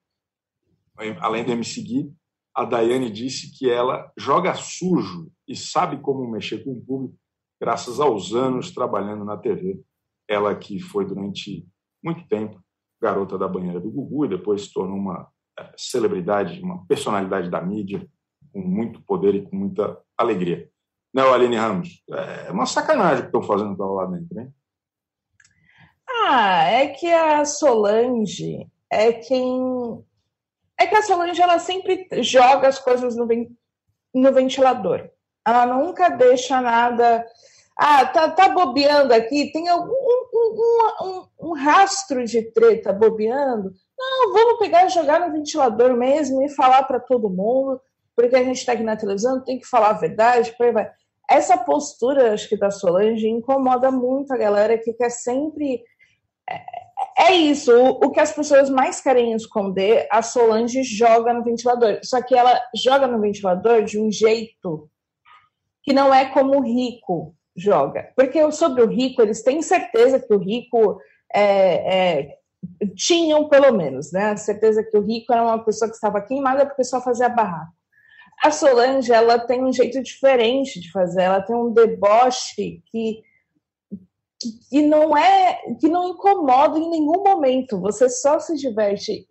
Além de me seguir, a Daiane disse que ela joga sujo e sabe como mexer com o público, graças aos anos trabalhando na TV. Ela que foi durante muito tempo garota da banheira do Gugu e depois se tornou uma é, celebridade, uma personalidade da mídia, com muito poder e com muita alegria. Não, né, Aline Ramos? É uma sacanagem que estão fazendo lá dentro, hein? Ah, é que a Solange é quem. É que a Solange ela sempre joga as coisas no, no ventilador. Ela nunca deixa nada. Ah, tá, tá bobeando aqui, tem algum um, um, um rastro de treta bobeando. Não, vamos pegar e jogar no ventilador mesmo e falar para todo mundo, porque a gente está aqui na televisão, tem que falar a verdade. Vai essa postura, acho que da Solange, incomoda muito a galera que quer sempre. É, é isso, o, o, que as pessoas mais querem esconder, a Solange joga no ventilador. Só que ela joga no ventilador de um jeito que não é como o rico joga. Porque sobre o rico, eles têm certeza que o rico é, é, tinham, pelo menos, né? A certeza que o rico era uma pessoa que estava queimada porque só fazia barraco. A Solange, ela tem um jeito diferente de fazer, ela tem um deboche que, que, não é, que não incomoda em nenhum momento, você só se diverte.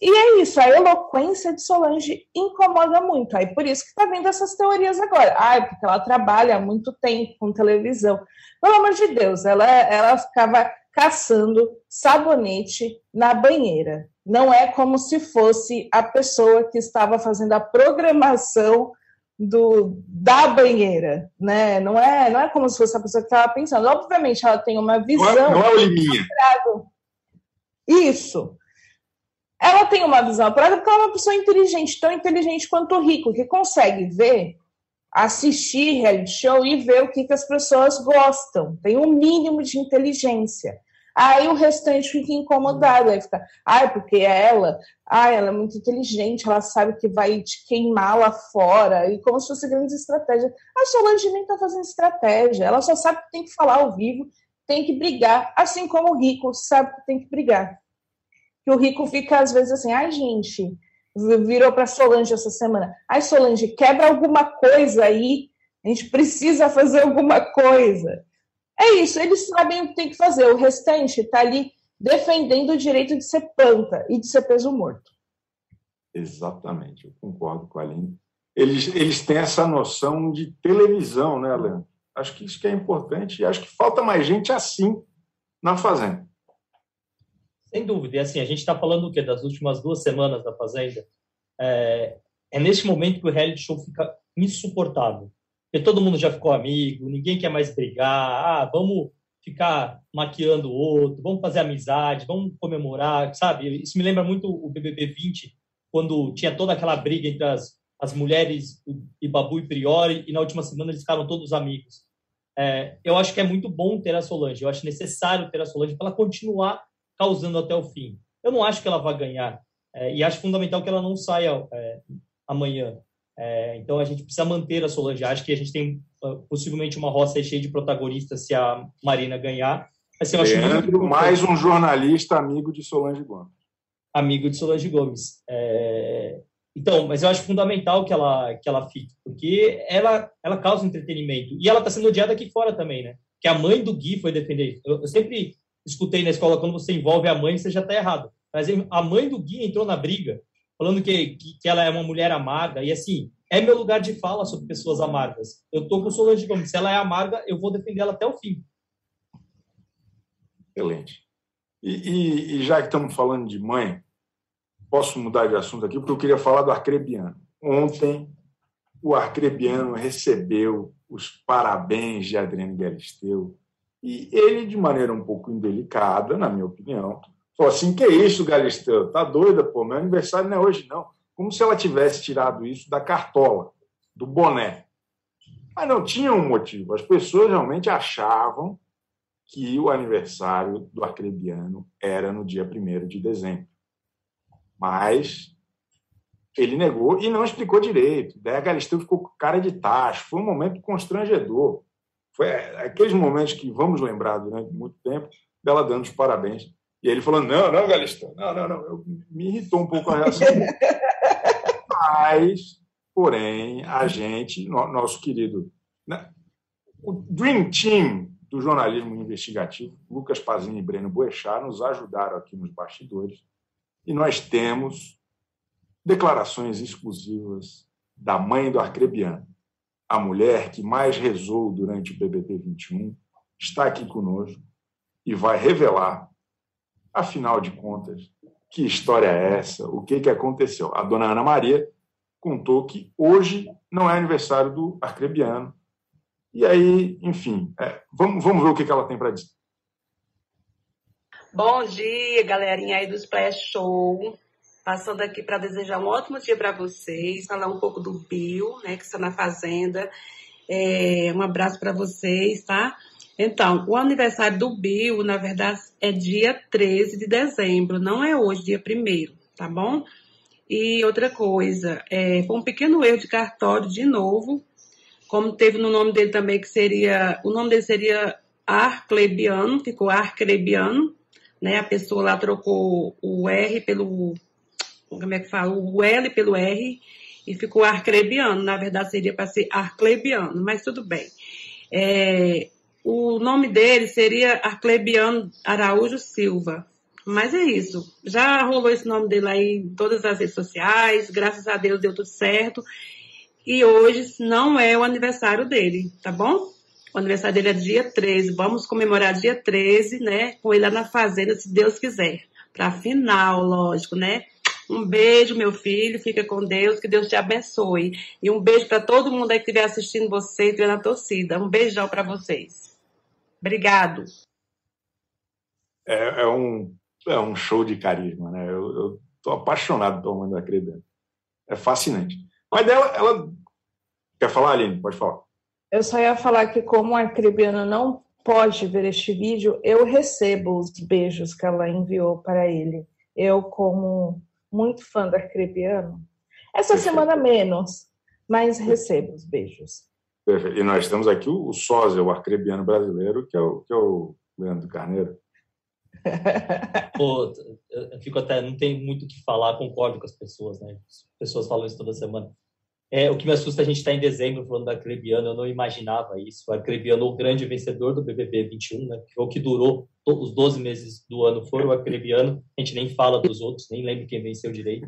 E é isso, a eloquência de Solange incomoda muito. Aí por isso que está vendo essas teorias agora. Ah, porque ela trabalha há muito tempo com televisão. Pelo amor de Deus, ela, ela ficava caçando sabonete na banheira. Não é como se fosse a pessoa que estava fazendo a programação do, da banheira, né? Não é, não é como se fosse a pessoa que estava pensando. Obviamente, ela tem uma visão. Não é, não é o Liminha. Isso. Ela tem uma visão apurada porque ela é uma pessoa inteligente, tão inteligente quanto rico, que consegue ver, assistir reality show e ver o que, que as pessoas gostam. Tem um mínimo de inteligência. Aí o restante fica incomodado, aí fica, ai, porque ela, ai, ela é muito inteligente, ela sabe que vai te queimar lá fora, e como se fosse grande estratégia. A Solange nem tá fazendo estratégia, ela só sabe que tem que falar ao vivo, tem que brigar, assim como o rico sabe que tem que brigar. Que o rico fica, às vezes, assim, ai, gente, virou para Solange essa semana, ai, Solange, quebra alguma coisa aí, a gente precisa fazer alguma coisa. É isso, eles sabem o que tem que fazer. O restante está ali defendendo o direito de ser planta e de ser peso morto. Exatamente, eu concordo com a Aline. Eles, eles têm essa noção de televisão, né, Leandro? Acho que isso que é importante e acho que falta mais gente assim na Fazenda. Sem dúvida. E assim, a gente está falando o quê? Das últimas duas semanas da Fazenda. É, é neste momento que o reality show fica insuportável porque todo mundo já ficou amigo, ninguém quer mais brigar, ah, vamos ficar maquiando o outro, vamos fazer amizade, vamos comemorar, sabe? Isso me lembra muito o BBB 20, quando tinha toda aquela briga entre as, as mulheres e Babu e Priori, e na última semana eles ficaram todos amigos. É, eu acho que é muito bom ter a Solange, eu acho necessário ter a Solange para ela continuar causando até o fim. Eu não acho que ela vai ganhar. É, e acho fundamental que ela não saia é, amanhã. É, então a gente precisa manter a Solange. Acho que a gente tem uh, possivelmente uma roça cheia de protagonistas se a Marina ganhar. Assim, Leandro, mais um jornalista amigo de Solange Gomes. Amigo de Solange Gomes. É... Então, mas eu acho fundamental que ela que ela fique, porque ela ela causa entretenimento e ela está sendo odiada aqui fora também, né? Que a mãe do Gui foi defender. Eu, eu sempre escutei na escola quando você envolve a mãe você já está errado. Mas a mãe do Gui entrou na briga falando que, que, que ela é uma mulher amarga e assim é meu lugar de fala sobre pessoas amargas. Eu tô com Solange Gomes. Se ela é amarga, eu vou defender ela até o fim. Excelente. E, e, e, já que estamos falando de mãe, posso mudar de assunto aqui, porque eu queria falar do Arcrebiano. Ontem, o Arcrebiano recebeu os parabéns de Adriano Galisteu e ele, de maneira um pouco indelicada, na minha opinião, falou assim: Que isso, Galisteu? Tá doida, pô? Meu aniversário não é hoje, não. Como se ela tivesse tirado isso da cartola, do boné. Mas não tinha um motivo. As pessoas realmente achavam que o aniversário do Arcrebiano era no dia 1 de dezembro. Mas ele negou e não explicou direito. Daí a Galisteu ficou com cara de tacho. Foi um momento constrangedor. Foi aqueles momentos que vamos lembrar durante muito tempo dela dando os parabéns. E ele falou: Não, não, Galisteu, não, não, não. Eu, me irritou um pouco a reação. Mas, porém, a gente, nosso querido. Né, o Dream Team do jornalismo investigativo, Lucas Pazini e Breno Boechat, nos ajudaram aqui nos bastidores. E nós temos declarações exclusivas da mãe do Arcrebiano, a mulher que mais rezou durante o BBB 21, está aqui conosco e vai revelar, afinal de contas, que história é essa, o que, que aconteceu. A dona Ana Maria contou que hoje não é aniversário do Arcrebiano, e aí, enfim, é, vamos, vamos ver o que, que ela tem para dizer. Bom dia, galerinha aí do Splash Show. Passando aqui para desejar um ótimo dia para vocês, falar um pouco do Bill, né, que está na Fazenda. É, um abraço para vocês, tá? Então, o aniversário do Bill, na verdade, é dia 13 de dezembro, não é hoje, dia 1 tá bom? E outra coisa, é, foi um pequeno erro de cartório de novo, como teve no nome dele também, que seria, o nome dele seria Arclebiano, ficou Arclebiano, né? A pessoa lá trocou o R pelo, como é que fala? O L pelo R e ficou Arclebiano. Na verdade, seria para ser Arclebiano, mas tudo bem. É, o nome dele seria Arclebiano Araújo Silva. Mas é isso. Já rolou esse nome dele aí em todas as redes sociais. Graças a Deus deu tudo certo. E hoje não é o aniversário dele, tá bom? O aniversário dele é dia 13. Vamos comemorar dia 13, né? Com ele lá na fazenda, se Deus quiser. Pra final, lógico, né? Um beijo, meu filho. Fica com Deus. Que Deus te abençoe. E um beijo para todo mundo aí que estiver assistindo você e estiver na torcida. Um beijão para vocês. Obrigado. É, é, um, é um show de carisma, né? Eu, estou apaixonado pelo Mãe da Credendo. É fascinante. Mas dela, ela. Quer falar, Aline? Pode falar. Eu só ia falar que, como a Arcrebiano não pode ver este vídeo, eu recebo os beijos que ela enviou para ele. Eu, como muito fã da Arcrebiano, essa Perfeito. semana menos, mas recebo os beijos. Perfeito. E nós temos aqui o, sósia, o arcrebiano brasileiro, que é o, que é o Leandro Carneiro. Pô, eu fico até, não tem muito o que falar, concordo com as pessoas, né? As pessoas falam isso toda semana. É, o que me assusta, a gente está em dezembro falando da Arcrebiano, eu não imaginava isso. O Arcrebiano, o grande vencedor do BBB 21, né, que o que durou os 12 meses do ano, foi o Arcrebiano. A gente nem fala dos outros, nem lembra quem venceu direito.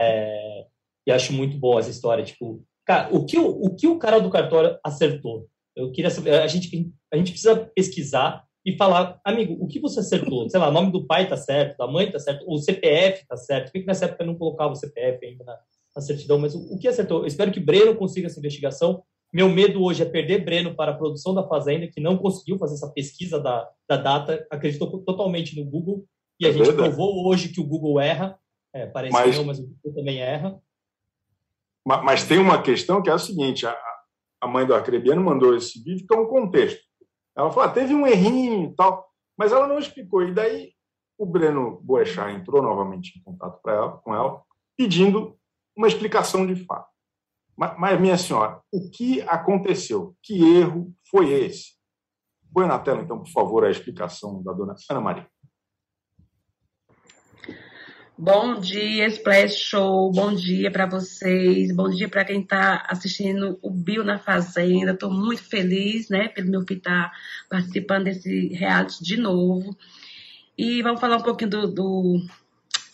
É, e acho muito boa essa história. Tipo, cara, o que o, o, que o cara do cartório acertou? Eu queria saber, a gente, a gente precisa pesquisar e falar, amigo, o que você acertou? Sei lá, o nome do pai tá certo, da mãe tá certo, o CPF tá certo. Por que nessa época não colocava o CPF ainda na, a certidão, mas o, o que acertou? Eu espero que Breno consiga essa investigação. Meu medo hoje é perder Breno para a produção da Fazenda, que não conseguiu fazer essa pesquisa da, da data, acreditou totalmente no Google, e a é gente verdade. provou hoje que o Google erra. É, parece mas, que não, mas o Google também erra. Mas, mas, tem uma questão que é a seguinte: a, a mãe do Acrebiano mandou esse vídeo, que é um contexto. Ela falou: ah, teve um errinho e tal, mas ela não explicou. E daí o Breno Boechat entrou novamente em contato ela, com ela, pedindo uma explicação de fato. Mas, mas, minha senhora, o que aconteceu? Que erro foi esse? Põe na tela, então, por favor, a explicação da dona Ana Maria. Bom dia, Splash Show. Bom dia para vocês. Bom dia para quem está assistindo o Bio na Fazenda. Estou muito feliz, né, pelo meu estar tá participando desse reality de novo. E vamos falar um pouquinho do, do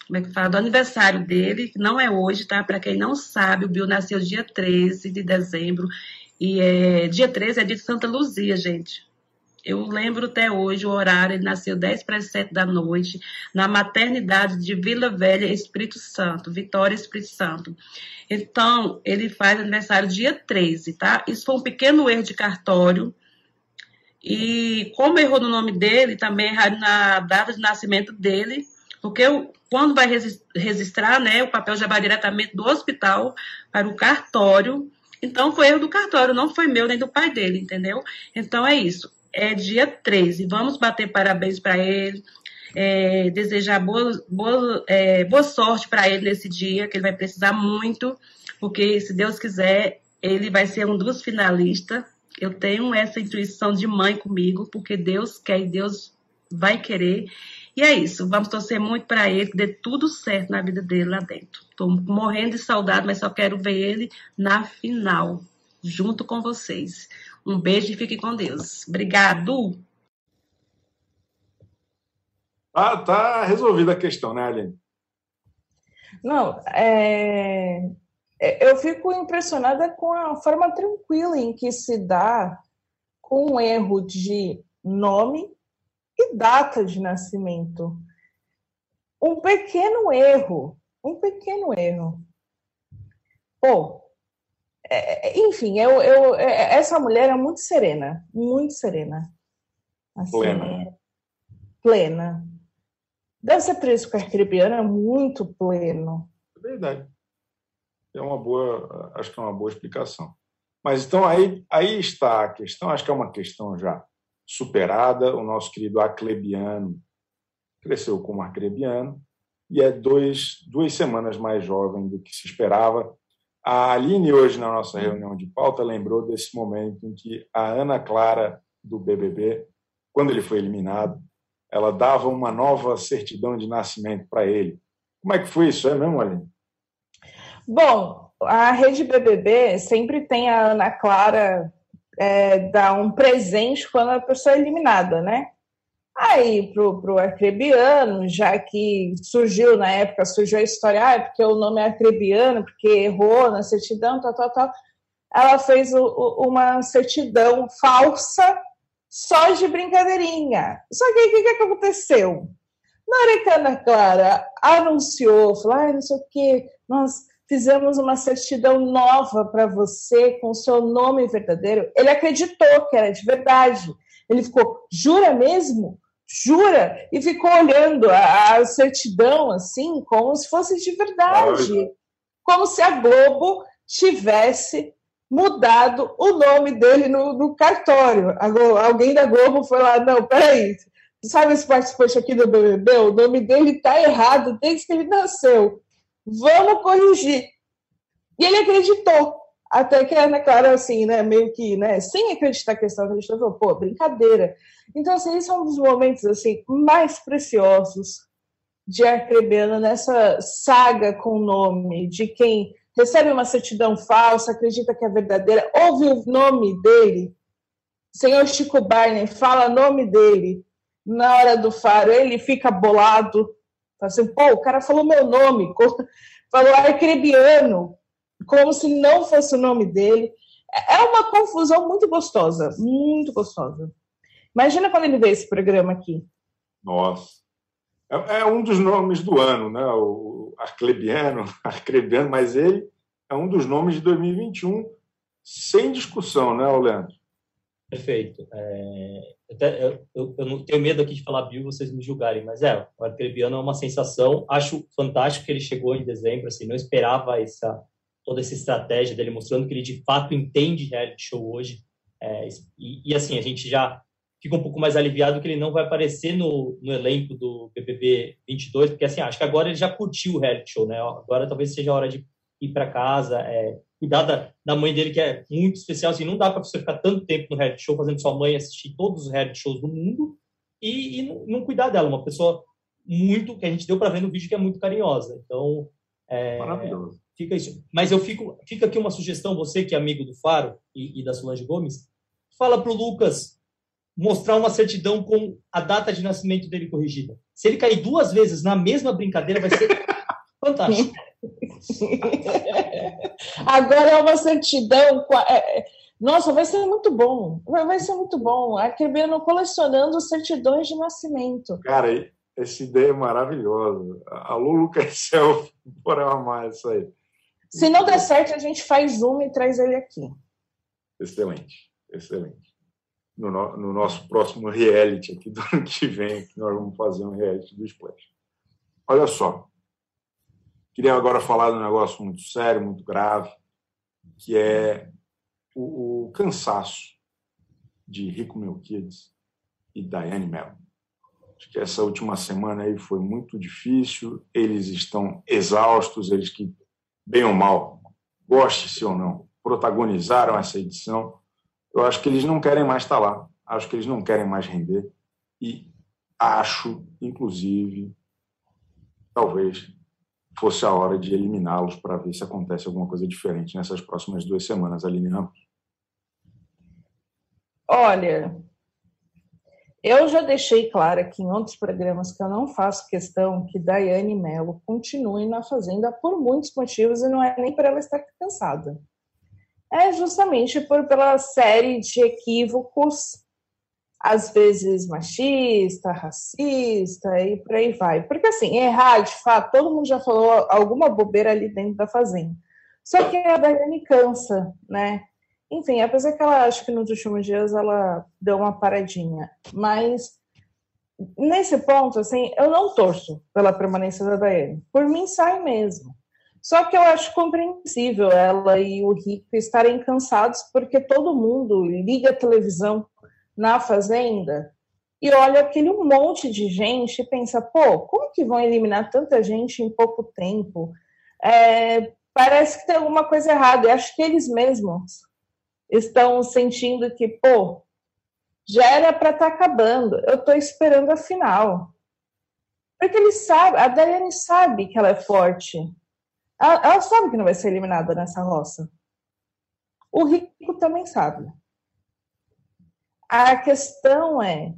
como é que fala, do aniversário dele, que não é hoje, tá? Para quem não sabe, o Bio nasceu dia 13 de dezembro. E é, dia 13 é de Santa Luzia, gente. Eu lembro até hoje o horário, ele nasceu 10 para as 7 da noite, na maternidade de Vila Velha, Espírito Santo, Vitória Espírito Santo. Então, ele faz aniversário dia 13, tá? Isso foi um pequeno erro de cartório. E como errou no nome dele, também errado na data de nascimento dele, porque quando vai registrar, né, o papel já vai diretamente do hospital para o cartório. Então, foi erro do cartório, não foi meu nem do pai dele, entendeu? Então, é isso é dia 13. Vamos bater parabéns para ele, é, desejar boa, boa, é, boa sorte para ele nesse dia, que ele vai precisar muito, porque se Deus quiser, ele vai ser um dos finalistas. Eu tenho essa intuição de mãe comigo, porque Deus quer e Deus vai querer. E é isso, vamos torcer muito para ele, que dê tudo certo na vida dele lá dentro. Estou morrendo de saudade, mas só quero ver ele na final, junto com vocês. Um beijo e fique com Deus. Obrigado. Ah, tá resolvida a questão, né, Aline? Não, é... é eu fico impressionada com a forma tranquila em que se dá com um erro de nome e data de nascimento. Um pequeno erro, um pequeno erro. Pô, é, enfim, eu, eu, é, essa mulher é muito serena, muito serena. Assim, plena. É, plena. Deve ser por isso que o é muito pleno. É verdade. É uma boa, acho que é uma boa explicação. Mas então aí, aí está a questão, acho que é uma questão já superada. O nosso querido Aclebiano cresceu como arcrebiano e é dois, duas semanas mais jovem do que se esperava a Aline, hoje, na nossa reunião de pauta, lembrou desse momento em que a Ana Clara, do BBB, quando ele foi eliminado, ela dava uma nova certidão de nascimento para ele. Como é que foi isso? É mesmo, Aline? Bom, a rede BBB sempre tem a Ana Clara é, dar um presente quando a pessoa é eliminada, né? Aí, para o arcrebiano, já que surgiu na época, surgiu a história, ah, é porque o nome é arcrebiano, porque errou na certidão, tal, tal, tal. Ela fez o, o, uma certidão falsa só de brincadeirinha. Só que o que, que aconteceu? Na hora que a Ana Clara anunciou, falou, ah, não sei o quê, nós fizemos uma certidão nova para você com o seu nome verdadeiro, ele acreditou que era de verdade. Ele ficou, jura mesmo? jura, e ficou olhando a, a certidão assim, como se fosse de verdade, como se a Globo tivesse mudado o nome dele no, no cartório. alguém da Globo foi lá, não, peraí, sabe esse participante aqui do BBB? O nome dele está errado desde que ele nasceu. Vamos corrigir. E ele acreditou. Até que a Ana Clara, assim, né, meio que, né, sem acreditar a questão, acreditou, falou, pô, brincadeira. Então, assim, esse é um dos momentos, assim, mais preciosos de Arcrebiano nessa saga com o nome de quem recebe uma certidão falsa, acredita que é verdadeira, ouve o nome dele, senhor Chico Barney fala o nome dele na hora do faro, ele fica bolado, assim, pô, o cara falou meu nome, falou Arcrebiano, como se não fosse o nome dele. É uma confusão muito gostosa, muito gostosa. Imagina quando ele vê esse programa aqui. Nossa. É, é um dos nomes do ano, né? O Arclebiano, Arclebiano, mas ele é um dos nomes de 2021, sem discussão, né, Leandro? Perfeito. É, eu, eu, eu, não tenho medo aqui de falar Bill, vocês me julgarem, mas é, o Arclebiano é uma sensação. Acho fantástico que ele chegou em dezembro, assim, não esperava essa toda essa estratégia dele, mostrando que ele de fato entende reality show hoje. É, e, e, assim, a gente já fica um pouco mais aliviado que ele não vai aparecer no, no elenco do BBB 22, porque assim, acho que agora ele já curtiu o reality show, né? Agora talvez seja a hora de ir para casa, é, cuidar da, da mãe dele, que é muito especial. Assim, não dá para você ficar tanto tempo no reality show fazendo sua mãe assistir todos os reality shows do mundo e, e não, não, cuidar dela. Uma pessoa muito, que a gente deu para ver no vídeo, que é muito carinhosa. Então, é, Maravilhoso. Fica isso. Mas eu fico, fica aqui uma sugestão, você que é amigo do Faro e, e da Solange Gomes, fala para o Lucas mostrar uma certidão com a data de nascimento dele corrigida. Se ele cair duas vezes na mesma brincadeira, vai ser fantástico. Agora é uma certidão. É, é, nossa, vai ser muito bom. Vai ser muito bom. Arquebeno colecionando certidões de nascimento. Cara, essa ideia é maravilhosa. Alô, Lucas Self, bora amar isso aí. Se não der certo, a gente faz uma e traz ele aqui. Excelente, excelente. No, no, no nosso próximo reality aqui do ano que vem, que nós vamos fazer um reality do Splash. Olha só, Queria agora falar de um negócio muito sério, muito grave, que é o, o cansaço de Rico Melquides e Daiane Mello. Acho que essa última semana aí foi muito difícil, eles estão exaustos, eles que, bem ou mal, goste-se ou não, protagonizaram essa edição. Eu acho que eles não querem mais estar lá, acho que eles não querem mais render e acho, inclusive, talvez fosse a hora de eliminá-los para ver se acontece alguma coisa diferente nessas próximas duas semanas, Aline Ramos? Olha, eu já deixei claro aqui em outros programas que eu não faço questão que Daiane Mello continue na Fazenda por muitos motivos e não é nem por ela estar cansada. É justamente por pela série de equívocos às vezes machista, racista e por aí vai. Porque assim, errar de fato, todo mundo já falou alguma bobeira ali dentro da fazenda. Só que a Daiane cansa, né? Enfim, apesar que ela acho que nos últimos dias ela deu uma paradinha, mas nesse ponto, assim, eu não torço pela permanência da Daiane. Por mim, sai mesmo. Só que eu acho compreensível ela e o Rico estarem cansados, porque todo mundo liga a televisão na Fazenda e olha aquele monte de gente e pensa, pô, como que vão eliminar tanta gente em pouco tempo? É, parece que tem alguma coisa errada. Eu acho que eles mesmos estão sentindo que, pô, já era para estar tá acabando. Eu estou esperando a final. Porque eles sabem, a Daiane sabe que ela é forte. Ela, ela sabe que não vai ser eliminada nessa roça. O Rico também sabe. A questão é: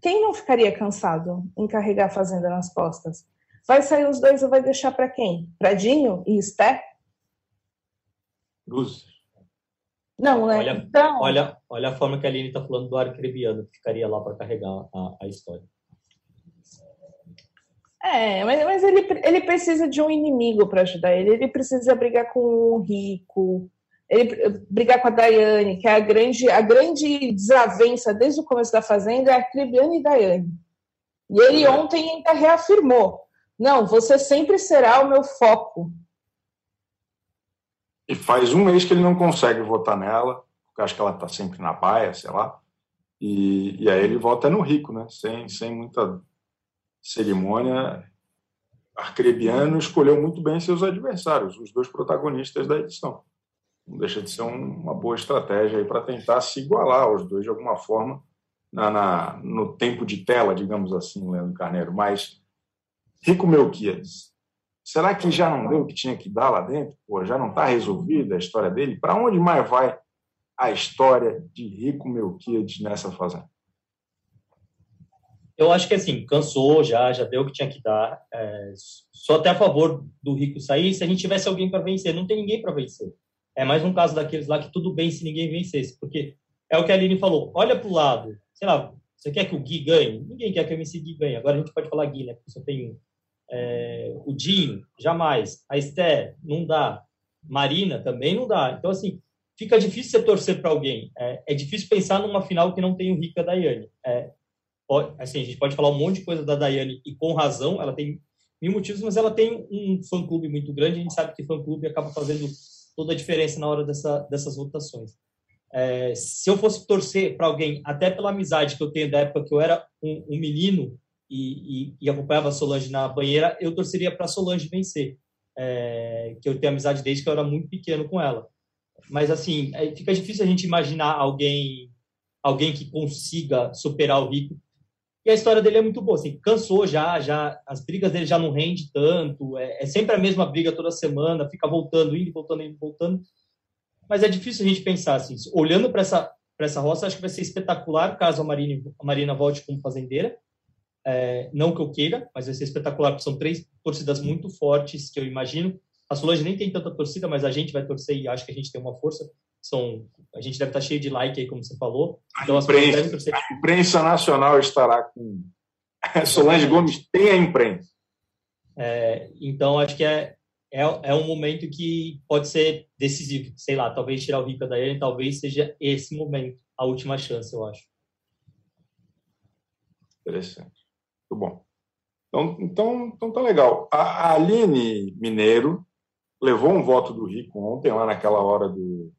quem não ficaria cansado em carregar a fazenda nas costas? Vai sair os dois ou vai deixar para quem? Para Dinho e Esté? Cruz. Não, né? Olha, então... olha, olha a forma que a Aline está falando do arcrebiano, que ficaria lá para carregar a, a história. É, mas, mas ele, ele precisa de um inimigo para ajudar ele. Ele precisa brigar com o rico, ele brigar com a Daiane, que é a grande, a grande desavença desde o começo da Fazenda, é a Cribiane e Daiane. E ele é. ontem ainda reafirmou: não, você sempre será o meu foco. E faz um mês que ele não consegue votar nela, porque acho que ela está sempre na baia, sei lá. E, e aí ele vota no rico, né? Sem, sem muita cerimônia. Arcrebiano escolheu muito bem seus adversários, os dois protagonistas da edição não deixa de ser um, uma boa estratégia para tentar se igualar aos dois de alguma forma na, na, no tempo de tela, digamos assim, Leandro Carneiro. Mas Rico Melquiades, será que já não deu o que tinha que dar lá dentro? Pô, já não está resolvida a história dele? Para onde mais vai a história de Rico Melquiades nessa fazenda? Eu acho que assim, cansou já, já deu o que tinha que dar. É, só até a favor do Rico sair se a gente tivesse alguém para vencer. Não tem ninguém para vencer. É mais um caso daqueles lá que tudo bem se ninguém vencesse, porque é o que a Aline falou. Olha para o lado, sei lá, você quer que o Gui ganhe? Ninguém quer que o MC Gui ganhe. Agora a gente pode falar Gui, né? Porque só tem um. É, o Dinho, jamais. A Esther, não dá. Marina, também não dá. Então, assim, fica difícil você torcer para alguém. É, é, difícil pensar numa final que não tem o Rica Daiane. É, pode, assim, a gente pode falar um monte de coisa da Daiane e com razão, ela tem mil motivos, mas ela tem um fã-clube muito grande. A gente sabe que fã-clube acaba fazendo toda a diferença na hora dessa, dessas votações. É, se eu fosse torcer para alguém, até pela amizade que eu tenho da época que eu era um, um menino e, e, e, acompanhava a Solange na banheira, eu torceria para a Solange vencer. É, que eu tenho amizade desde que eu era muito pequeno com ela. Mas, assim, é, fica difícil a gente imaginar alguém alguém que consiga superar o Rico. E a história dele é muito boa, assim, cansou já, já as brigas dele já não rende tanto, é, é sempre a mesma briga toda semana, fica voltando, indo, voltando, indo, voltando. Mas é difícil a gente pensar assim, olhando para essa para essa roça, acho que vai ser espetacular caso a Marina, a Marina volte como fazendeira. É, não que eu queira, mas vai ser espetacular, porque são três torcidas muito fortes que eu imagino. A Solange nem tem tanta torcida, mas a gente vai torcer e acho que a gente tem uma força. São, a gente deve estar cheio de like aí, como você falou. Então, a, imprensa, a imprensa nacional estará com. Solange Gomes tem a imprensa. É, então, acho que é, é, é um momento que pode ser decisivo. Sei lá, talvez tirar o Rica da ele, talvez seja esse momento, a última chance, eu acho. Interessante. Muito bom. Então, então, então tá legal. A Aline Mineiro levou um voto do Rico ontem, lá naquela hora do,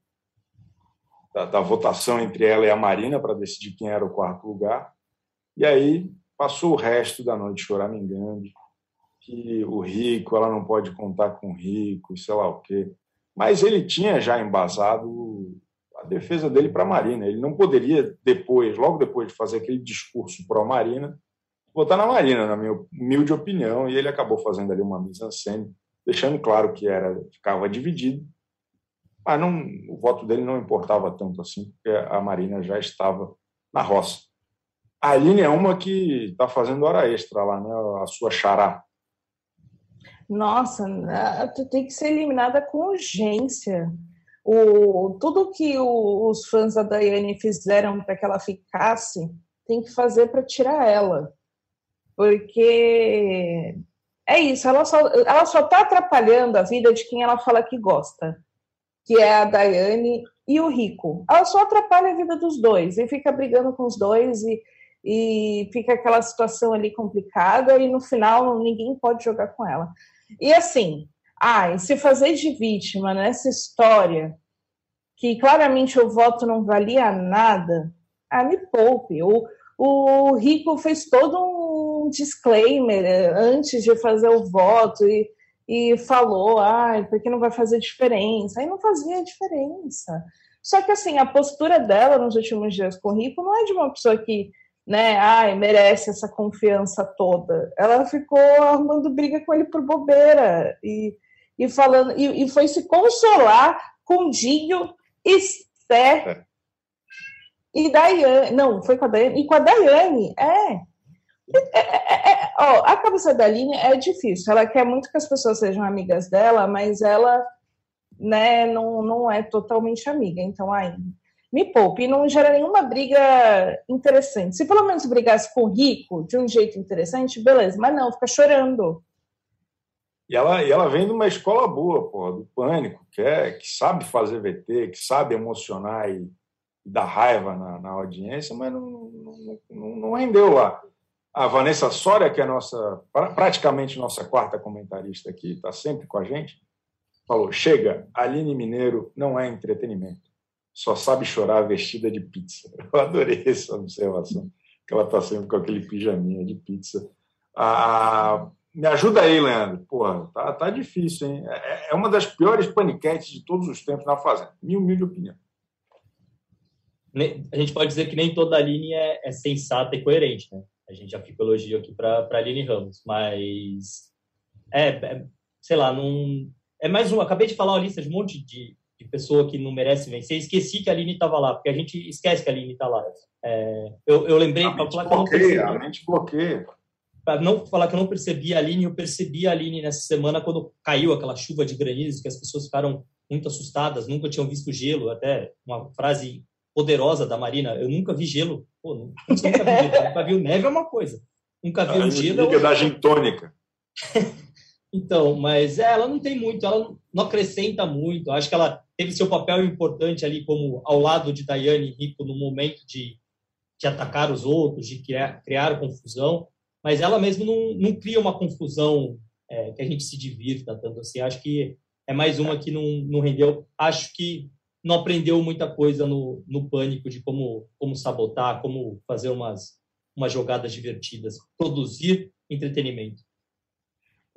da, da votação entre ela e a Marina para decidir quem era o quarto lugar. E aí passou o resto da noite choramingando que o rico, ela não pode contar com o rico, sei lá o quê. Mas ele tinha já embasado a defesa dele para a Marina. Ele não poderia, depois, logo depois de fazer aquele discurso pró-Marina, votar na Marina, na minha humilde opinião, e ele acabou fazendo ali uma mise-en-scène, deixando claro que era ficava dividido, mas não, o voto dele não importava tanto assim, porque a Marina já estava na roça. A Aline é uma que está fazendo hora extra lá, né? A sua xará. Nossa, tu tem que ser eliminada com urgência. O, tudo que o, os fãs da Daiane fizeram para que ela ficasse, tem que fazer para tirar ela. Porque é isso, ela só, ela só tá atrapalhando a vida de quem ela fala que gosta que é a Daiane e o Rico. Ela só atrapalha a vida dos dois e fica brigando com os dois e, e fica aquela situação ali complicada e no final ninguém pode jogar com ela. E assim, ai, se fazer de vítima nessa história que claramente o voto não valia nada, ah, me poupe. O, o Rico fez todo um disclaimer antes de fazer o voto e e falou, ah, porque não vai fazer diferença. Aí não fazia diferença. Só que assim, a postura dela nos últimos dias com o Rico não é de uma pessoa que, né, ai, merece essa confiança toda. Ela ficou arrumando briga com ele por bobeira e, e falando e, e foi se consolar com Dinho, Esther é. e Daiane. Não, foi com a Daiane. E com a Daiane, é. É, é, é, ó, a cabeça da Aline é difícil. Ela quer muito que as pessoas sejam amigas dela, mas ela né, não, não é totalmente amiga. Então, ai, me poupe. E não gera nenhuma briga interessante. Se pelo menos brigasse com o rico de um jeito interessante, beleza. Mas não, fica chorando. E ela, e ela vem de uma escola boa, porra, do pânico, que, é, que sabe fazer VT, que sabe emocionar e, e dar raiva na, na audiência, mas não, não, não, não rendeu lá. A Vanessa Soria, que é nossa praticamente nossa quarta comentarista aqui, está sempre com a gente, falou: chega, Aline Mineiro não é entretenimento, só sabe chorar vestida de pizza. Eu adorei essa observação, que ela está sempre com aquele pijaminha de pizza. Ah, me ajuda aí, Leandro. Porra, tá, tá difícil, hein? É, é uma das piores paniquetes de todos os tempos na Fazenda. Minha humilde opinião. A gente pode dizer que nem toda a linha é, é sensata e coerente, né? A gente já fica elogio aqui para a Aline Ramos, mas é, é, sei lá, não é mais um. Acabei de falar uma lista de um monte de, de pessoa que não merece vencer. Esqueci que a Aline estava lá, porque a gente esquece que a Aline está lá. É, eu, eu lembrei para falar que eu não percebi. A mente bloqueia. Para não falar que eu não percebi a Aline, eu percebi a Aline nessa semana quando caiu aquela chuva de granizo, que as pessoas ficaram muito assustadas, nunca tinham visto gelo, até uma frase poderosa da Marina. Eu nunca vi gelo. Pô, nunca vi gelo. nunca vi neve é uma coisa. Nunca vi um gelo. Liga é da gin tônica. então, mas é, ela não tem muito, ela não acrescenta muito. Acho que ela teve seu papel importante ali como ao lado de Daiane Rico no momento de, de atacar os outros, de criar, criar confusão, mas ela mesmo não, não cria uma confusão é, que a gente se divirta tanto assim. Acho que é mais uma que não, não rendeu. Acho que não aprendeu muita coisa no, no pânico de como, como sabotar, como fazer umas, umas jogadas divertidas, produzir entretenimento.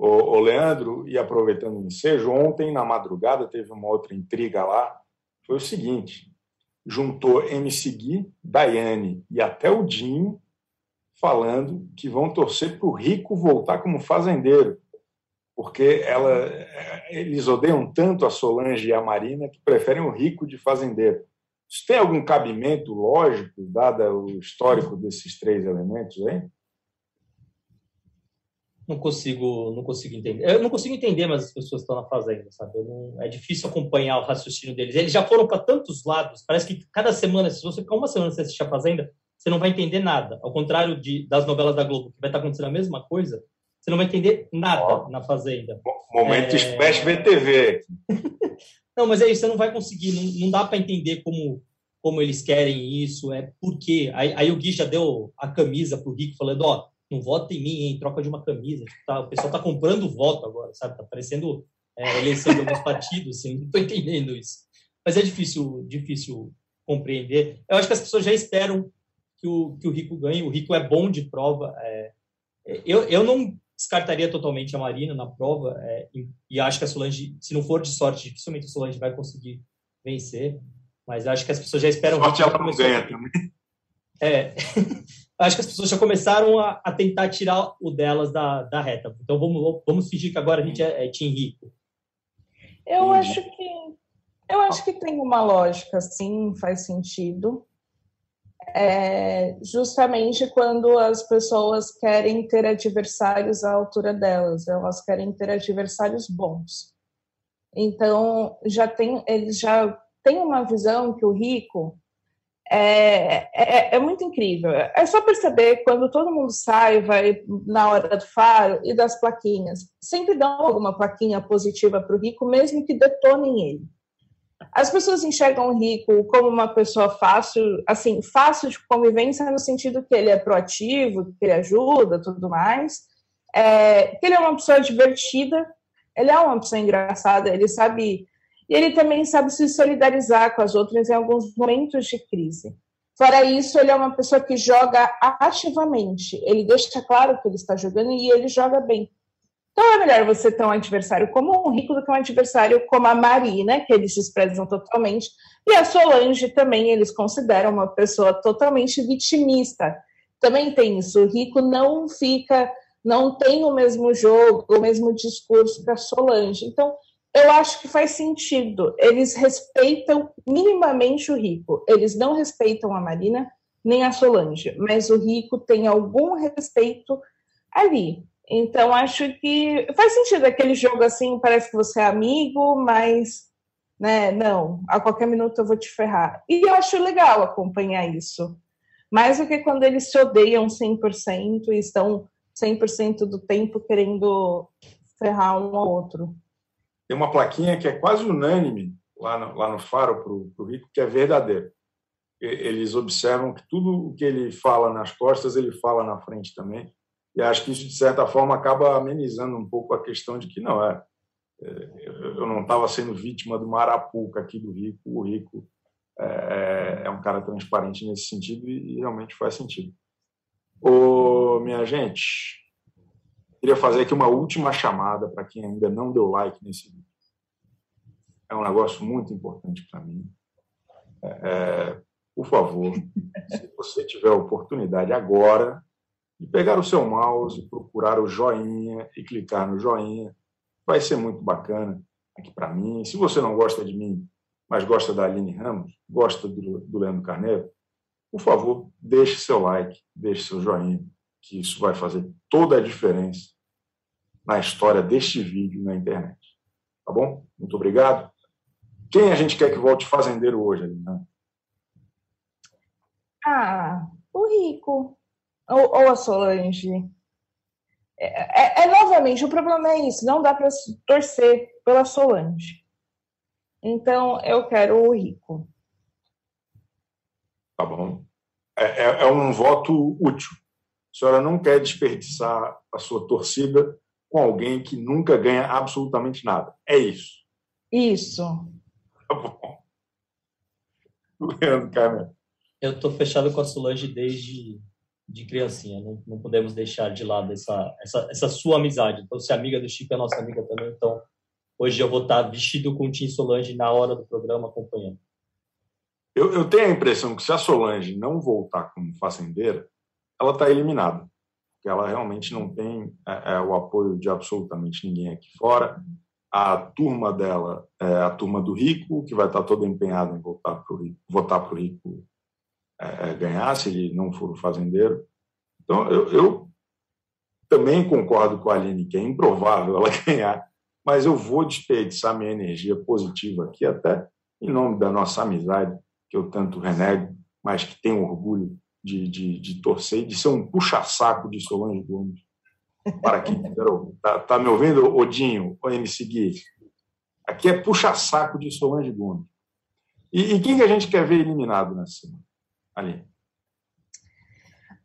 O Leandro, e aproveitando o ensejo, ontem na madrugada teve uma outra intriga lá. Foi o seguinte: juntou MC Gui, Daiane e até o Dinho falando que vão torcer para o Rico voltar como fazendeiro, porque ela, eles odeiam tanto a Solange e a Marina que preferem o Rico de fazendeiro. Isso tem algum cabimento lógico, dado o histórico desses três elementos aí? Não consigo, não consigo entender. Eu não consigo entender, mas as pessoas estão na fazenda, sabe? Não, é difícil acompanhar o raciocínio deles. Eles já foram para tantos lados. Parece que cada semana, se você ficar uma semana sem assistir a fazenda, você não vai entender nada. Ao contrário de, das novelas da Globo, que vai estar acontecendo a mesma coisa, você não vai entender nada na Fazenda. Momento é... Splash VTV. não, mas é isso, você não vai conseguir, não, não dá para entender como, como eles querem isso, é por quê. Aí, aí o Gui já deu a camisa pro Rico, falando, ó, não vota em mim, em troca de uma camisa. Tipo, tá, o pessoal tá comprando voto agora, sabe? Tá parecendo é, eleição de alguns partidos, assim, não tô entendendo isso. Mas é difícil, difícil compreender. Eu acho que as pessoas já esperam que o, que o Rico ganhe. O Rico é bom de prova. É, é, eu, eu não descartaria totalmente a Marina na prova é, e, e, acho que a Solange, se não for de sorte, dificilmente a Solange vai conseguir vencer. Mas acho que as pessoas já esperam. Sorte ela não ganha também. É, acho que as pessoas já começaram a, a, tentar tirar o delas da, da reta. Então vamos, vamos fingir que agora a gente é, é Team Rico. Eu acho que eu acho que tem uma lógica, sim, faz sentido é justamente quando as pessoas querem ter adversários à altura delas, elas querem ter adversários bons. Então, já tem, eles já têm uma visão que o rico é, é, é, muito incrível. É só perceber quando todo mundo sai, vai na hora do faro e das plaquinhas. Sempre dão alguma plaquinha positiva para o rico, mesmo que detonem ele. As pessoas enxergam o rico como uma pessoa fácil, assim, fácil de convivência no sentido que ele é proativo, que ele ajuda, tudo mais, é, que ele é uma pessoa divertida, ele é uma pessoa engraçada, ele sabe e ele também sabe se solidarizar com as outras em alguns momentos de crise. Fora isso, ele é uma pessoa que joga ativamente. Ele deixa claro que ele está jogando e ele joga bem. Então é melhor você ter um adversário como um rico do que um adversário como a Marina, que eles desprezam totalmente, e a Solange também eles consideram uma pessoa totalmente vitimista. Também tem isso, o rico não fica, não tem o mesmo jogo, o mesmo discurso que a Solange. Então, eu acho que faz sentido. Eles respeitam minimamente o rico. Eles não respeitam a Marina nem a Solange, mas o rico tem algum respeito ali. Então, acho que faz sentido aquele jogo assim, parece que você é amigo, mas né, não, a qualquer minuto eu vou te ferrar. E eu acho legal acompanhar isso. Mais do que quando eles se odeiam 100% e estão 100% do tempo querendo ferrar um ao outro. Tem uma plaquinha que é quase unânime lá no, lá no Faro para o Rico, que é verdadeiro. Eles observam que tudo o que ele fala nas costas, ele fala na frente também e acho que isso, de certa forma, acaba amenizando um pouco a questão de que não é. é eu não estava sendo vítima do marapuca aqui do Rico. O Rico é, é um cara transparente nesse sentido e, realmente faz sentido. Ô, minha gente, queria fazer aqui uma última chamada para quem ainda não deu like nesse vídeo. É um negócio muito importante para mim. É, é por favor, se você tiver oportunidade agora, de pegar o seu mouse, procurar o joinha e clicar no joinha. Vai ser muito bacana aqui para mim. Se você não gosta de mim, mas gosta da Aline Ramos, gosta do, do Leandro Carneiro, por favor, deixe seu like, deixe seu joinha, que isso vai fazer toda a diferença na história deste vídeo na internet. Tá bom? Muito obrigado. Quem a gente quer que volte fazendeiro hoje, Aline? Ah, o Rico ou, ou a Solange. É, é, é, novamente, o problema é isso, não dá para torcer pela Solange. Então, eu quero o Rico. Tá bom. É, é, é um voto útil. A senhora não quer desperdiçar a sua torcida com alguém que nunca ganha absolutamente nada. É isso. Isso. Tá bom. Leandro Carmen. Eu estou fechado com a Solange desde de criancinha. Não, não podemos deixar de lado essa, essa, essa sua amizade. Então, se a amiga do Chico é nossa amiga também, então hoje eu vou estar vestido com o Tim Solange na hora do programa acompanhando. Eu, eu tenho a impressão que se a Solange não voltar como fazendeira, ela está eliminada. Porque ela realmente não tem é, é, o apoio de absolutamente ninguém aqui fora. A turma dela é a turma do Rico, que vai estar toda empenhada em voltar pro Rico, votar para o Rico é, é, ganhar, se ele não for fazendeiro. Então, eu, eu também concordo com a Aline que é improvável ela ganhar, mas eu vou desperdiçar minha energia positiva aqui, até em nome da nossa amizade, que eu tanto renego, mas que tenho orgulho de, de, de torcer, de ser um puxa-saco de Solange Gomes. Para quem está tá me ouvindo, Odinho, o MC Gui? Aqui é puxa-saco de Solange Gomes. E, e, quem que a gente quer ver eliminado nessa semana? Ali.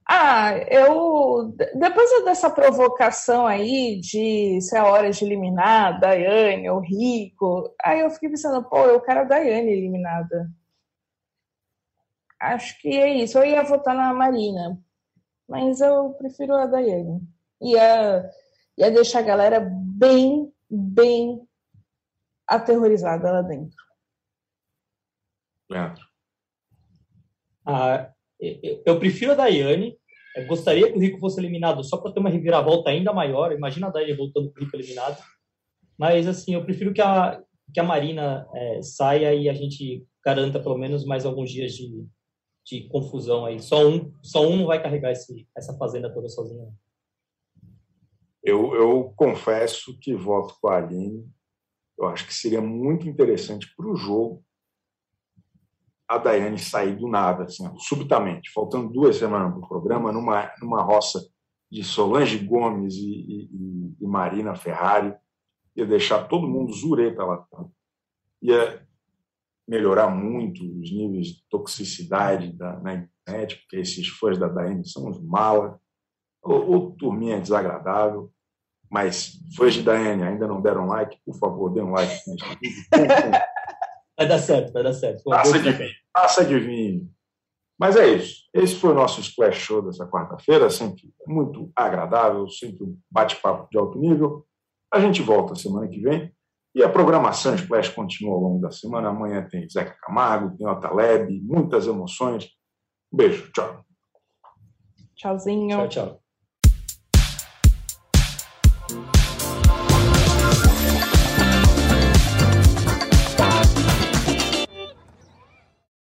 Ah, eu. Depois dessa provocação aí de se é hora de eliminar a Daiane, o Rico, aí eu fiquei pensando, pô, eu quero a Daiane eliminada. Acho que é isso. Eu ia votar na Marina, mas eu prefiro a Daiane. Ia, ia deixar a galera bem, bem aterrorizada lá dentro. Leandro. Ah, eu prefiro a Daiane. Eu gostaria que o Rico fosse eliminado só para ter uma reviravolta ainda maior. Imagina a Daiane voltando com o Rico eliminado. Mas, assim, eu prefiro que a, que a Marina é, saia e a gente garanta pelo menos mais alguns dias de, de confusão aí. Só um, só um não vai carregar esse, essa fazenda toda sozinho. Eu, eu confesso que voto com a Aline. Eu acho que seria muito interessante para o jogo a Daiane sair do nada, assim, subitamente, faltando duas semanas para o programa, numa, numa roça de Solange Gomes e, e, e Marina Ferrari, ia deixar todo mundo zureta lá. Ia melhorar muito os níveis de toxicidade da, na internet, porque esses fãs da Daiane são uns malas, ou, ou turminha desagradável, mas fãs de Daiane ainda não deram like, por favor, dê um like. Vai dar certo, vai dar certo. Taça de vinho, taça de vinho. Mas é isso. Esse foi o nosso Splash Show dessa quarta-feira, sempre muito agradável, sempre um bate-papo de alto nível. A gente volta semana que vem. E a programação Splash continua ao longo da semana. Amanhã tem Zeca Camargo, tem Otaleb, muitas emoções. Um beijo, tchau. Tchauzinho. Tchau, tchau.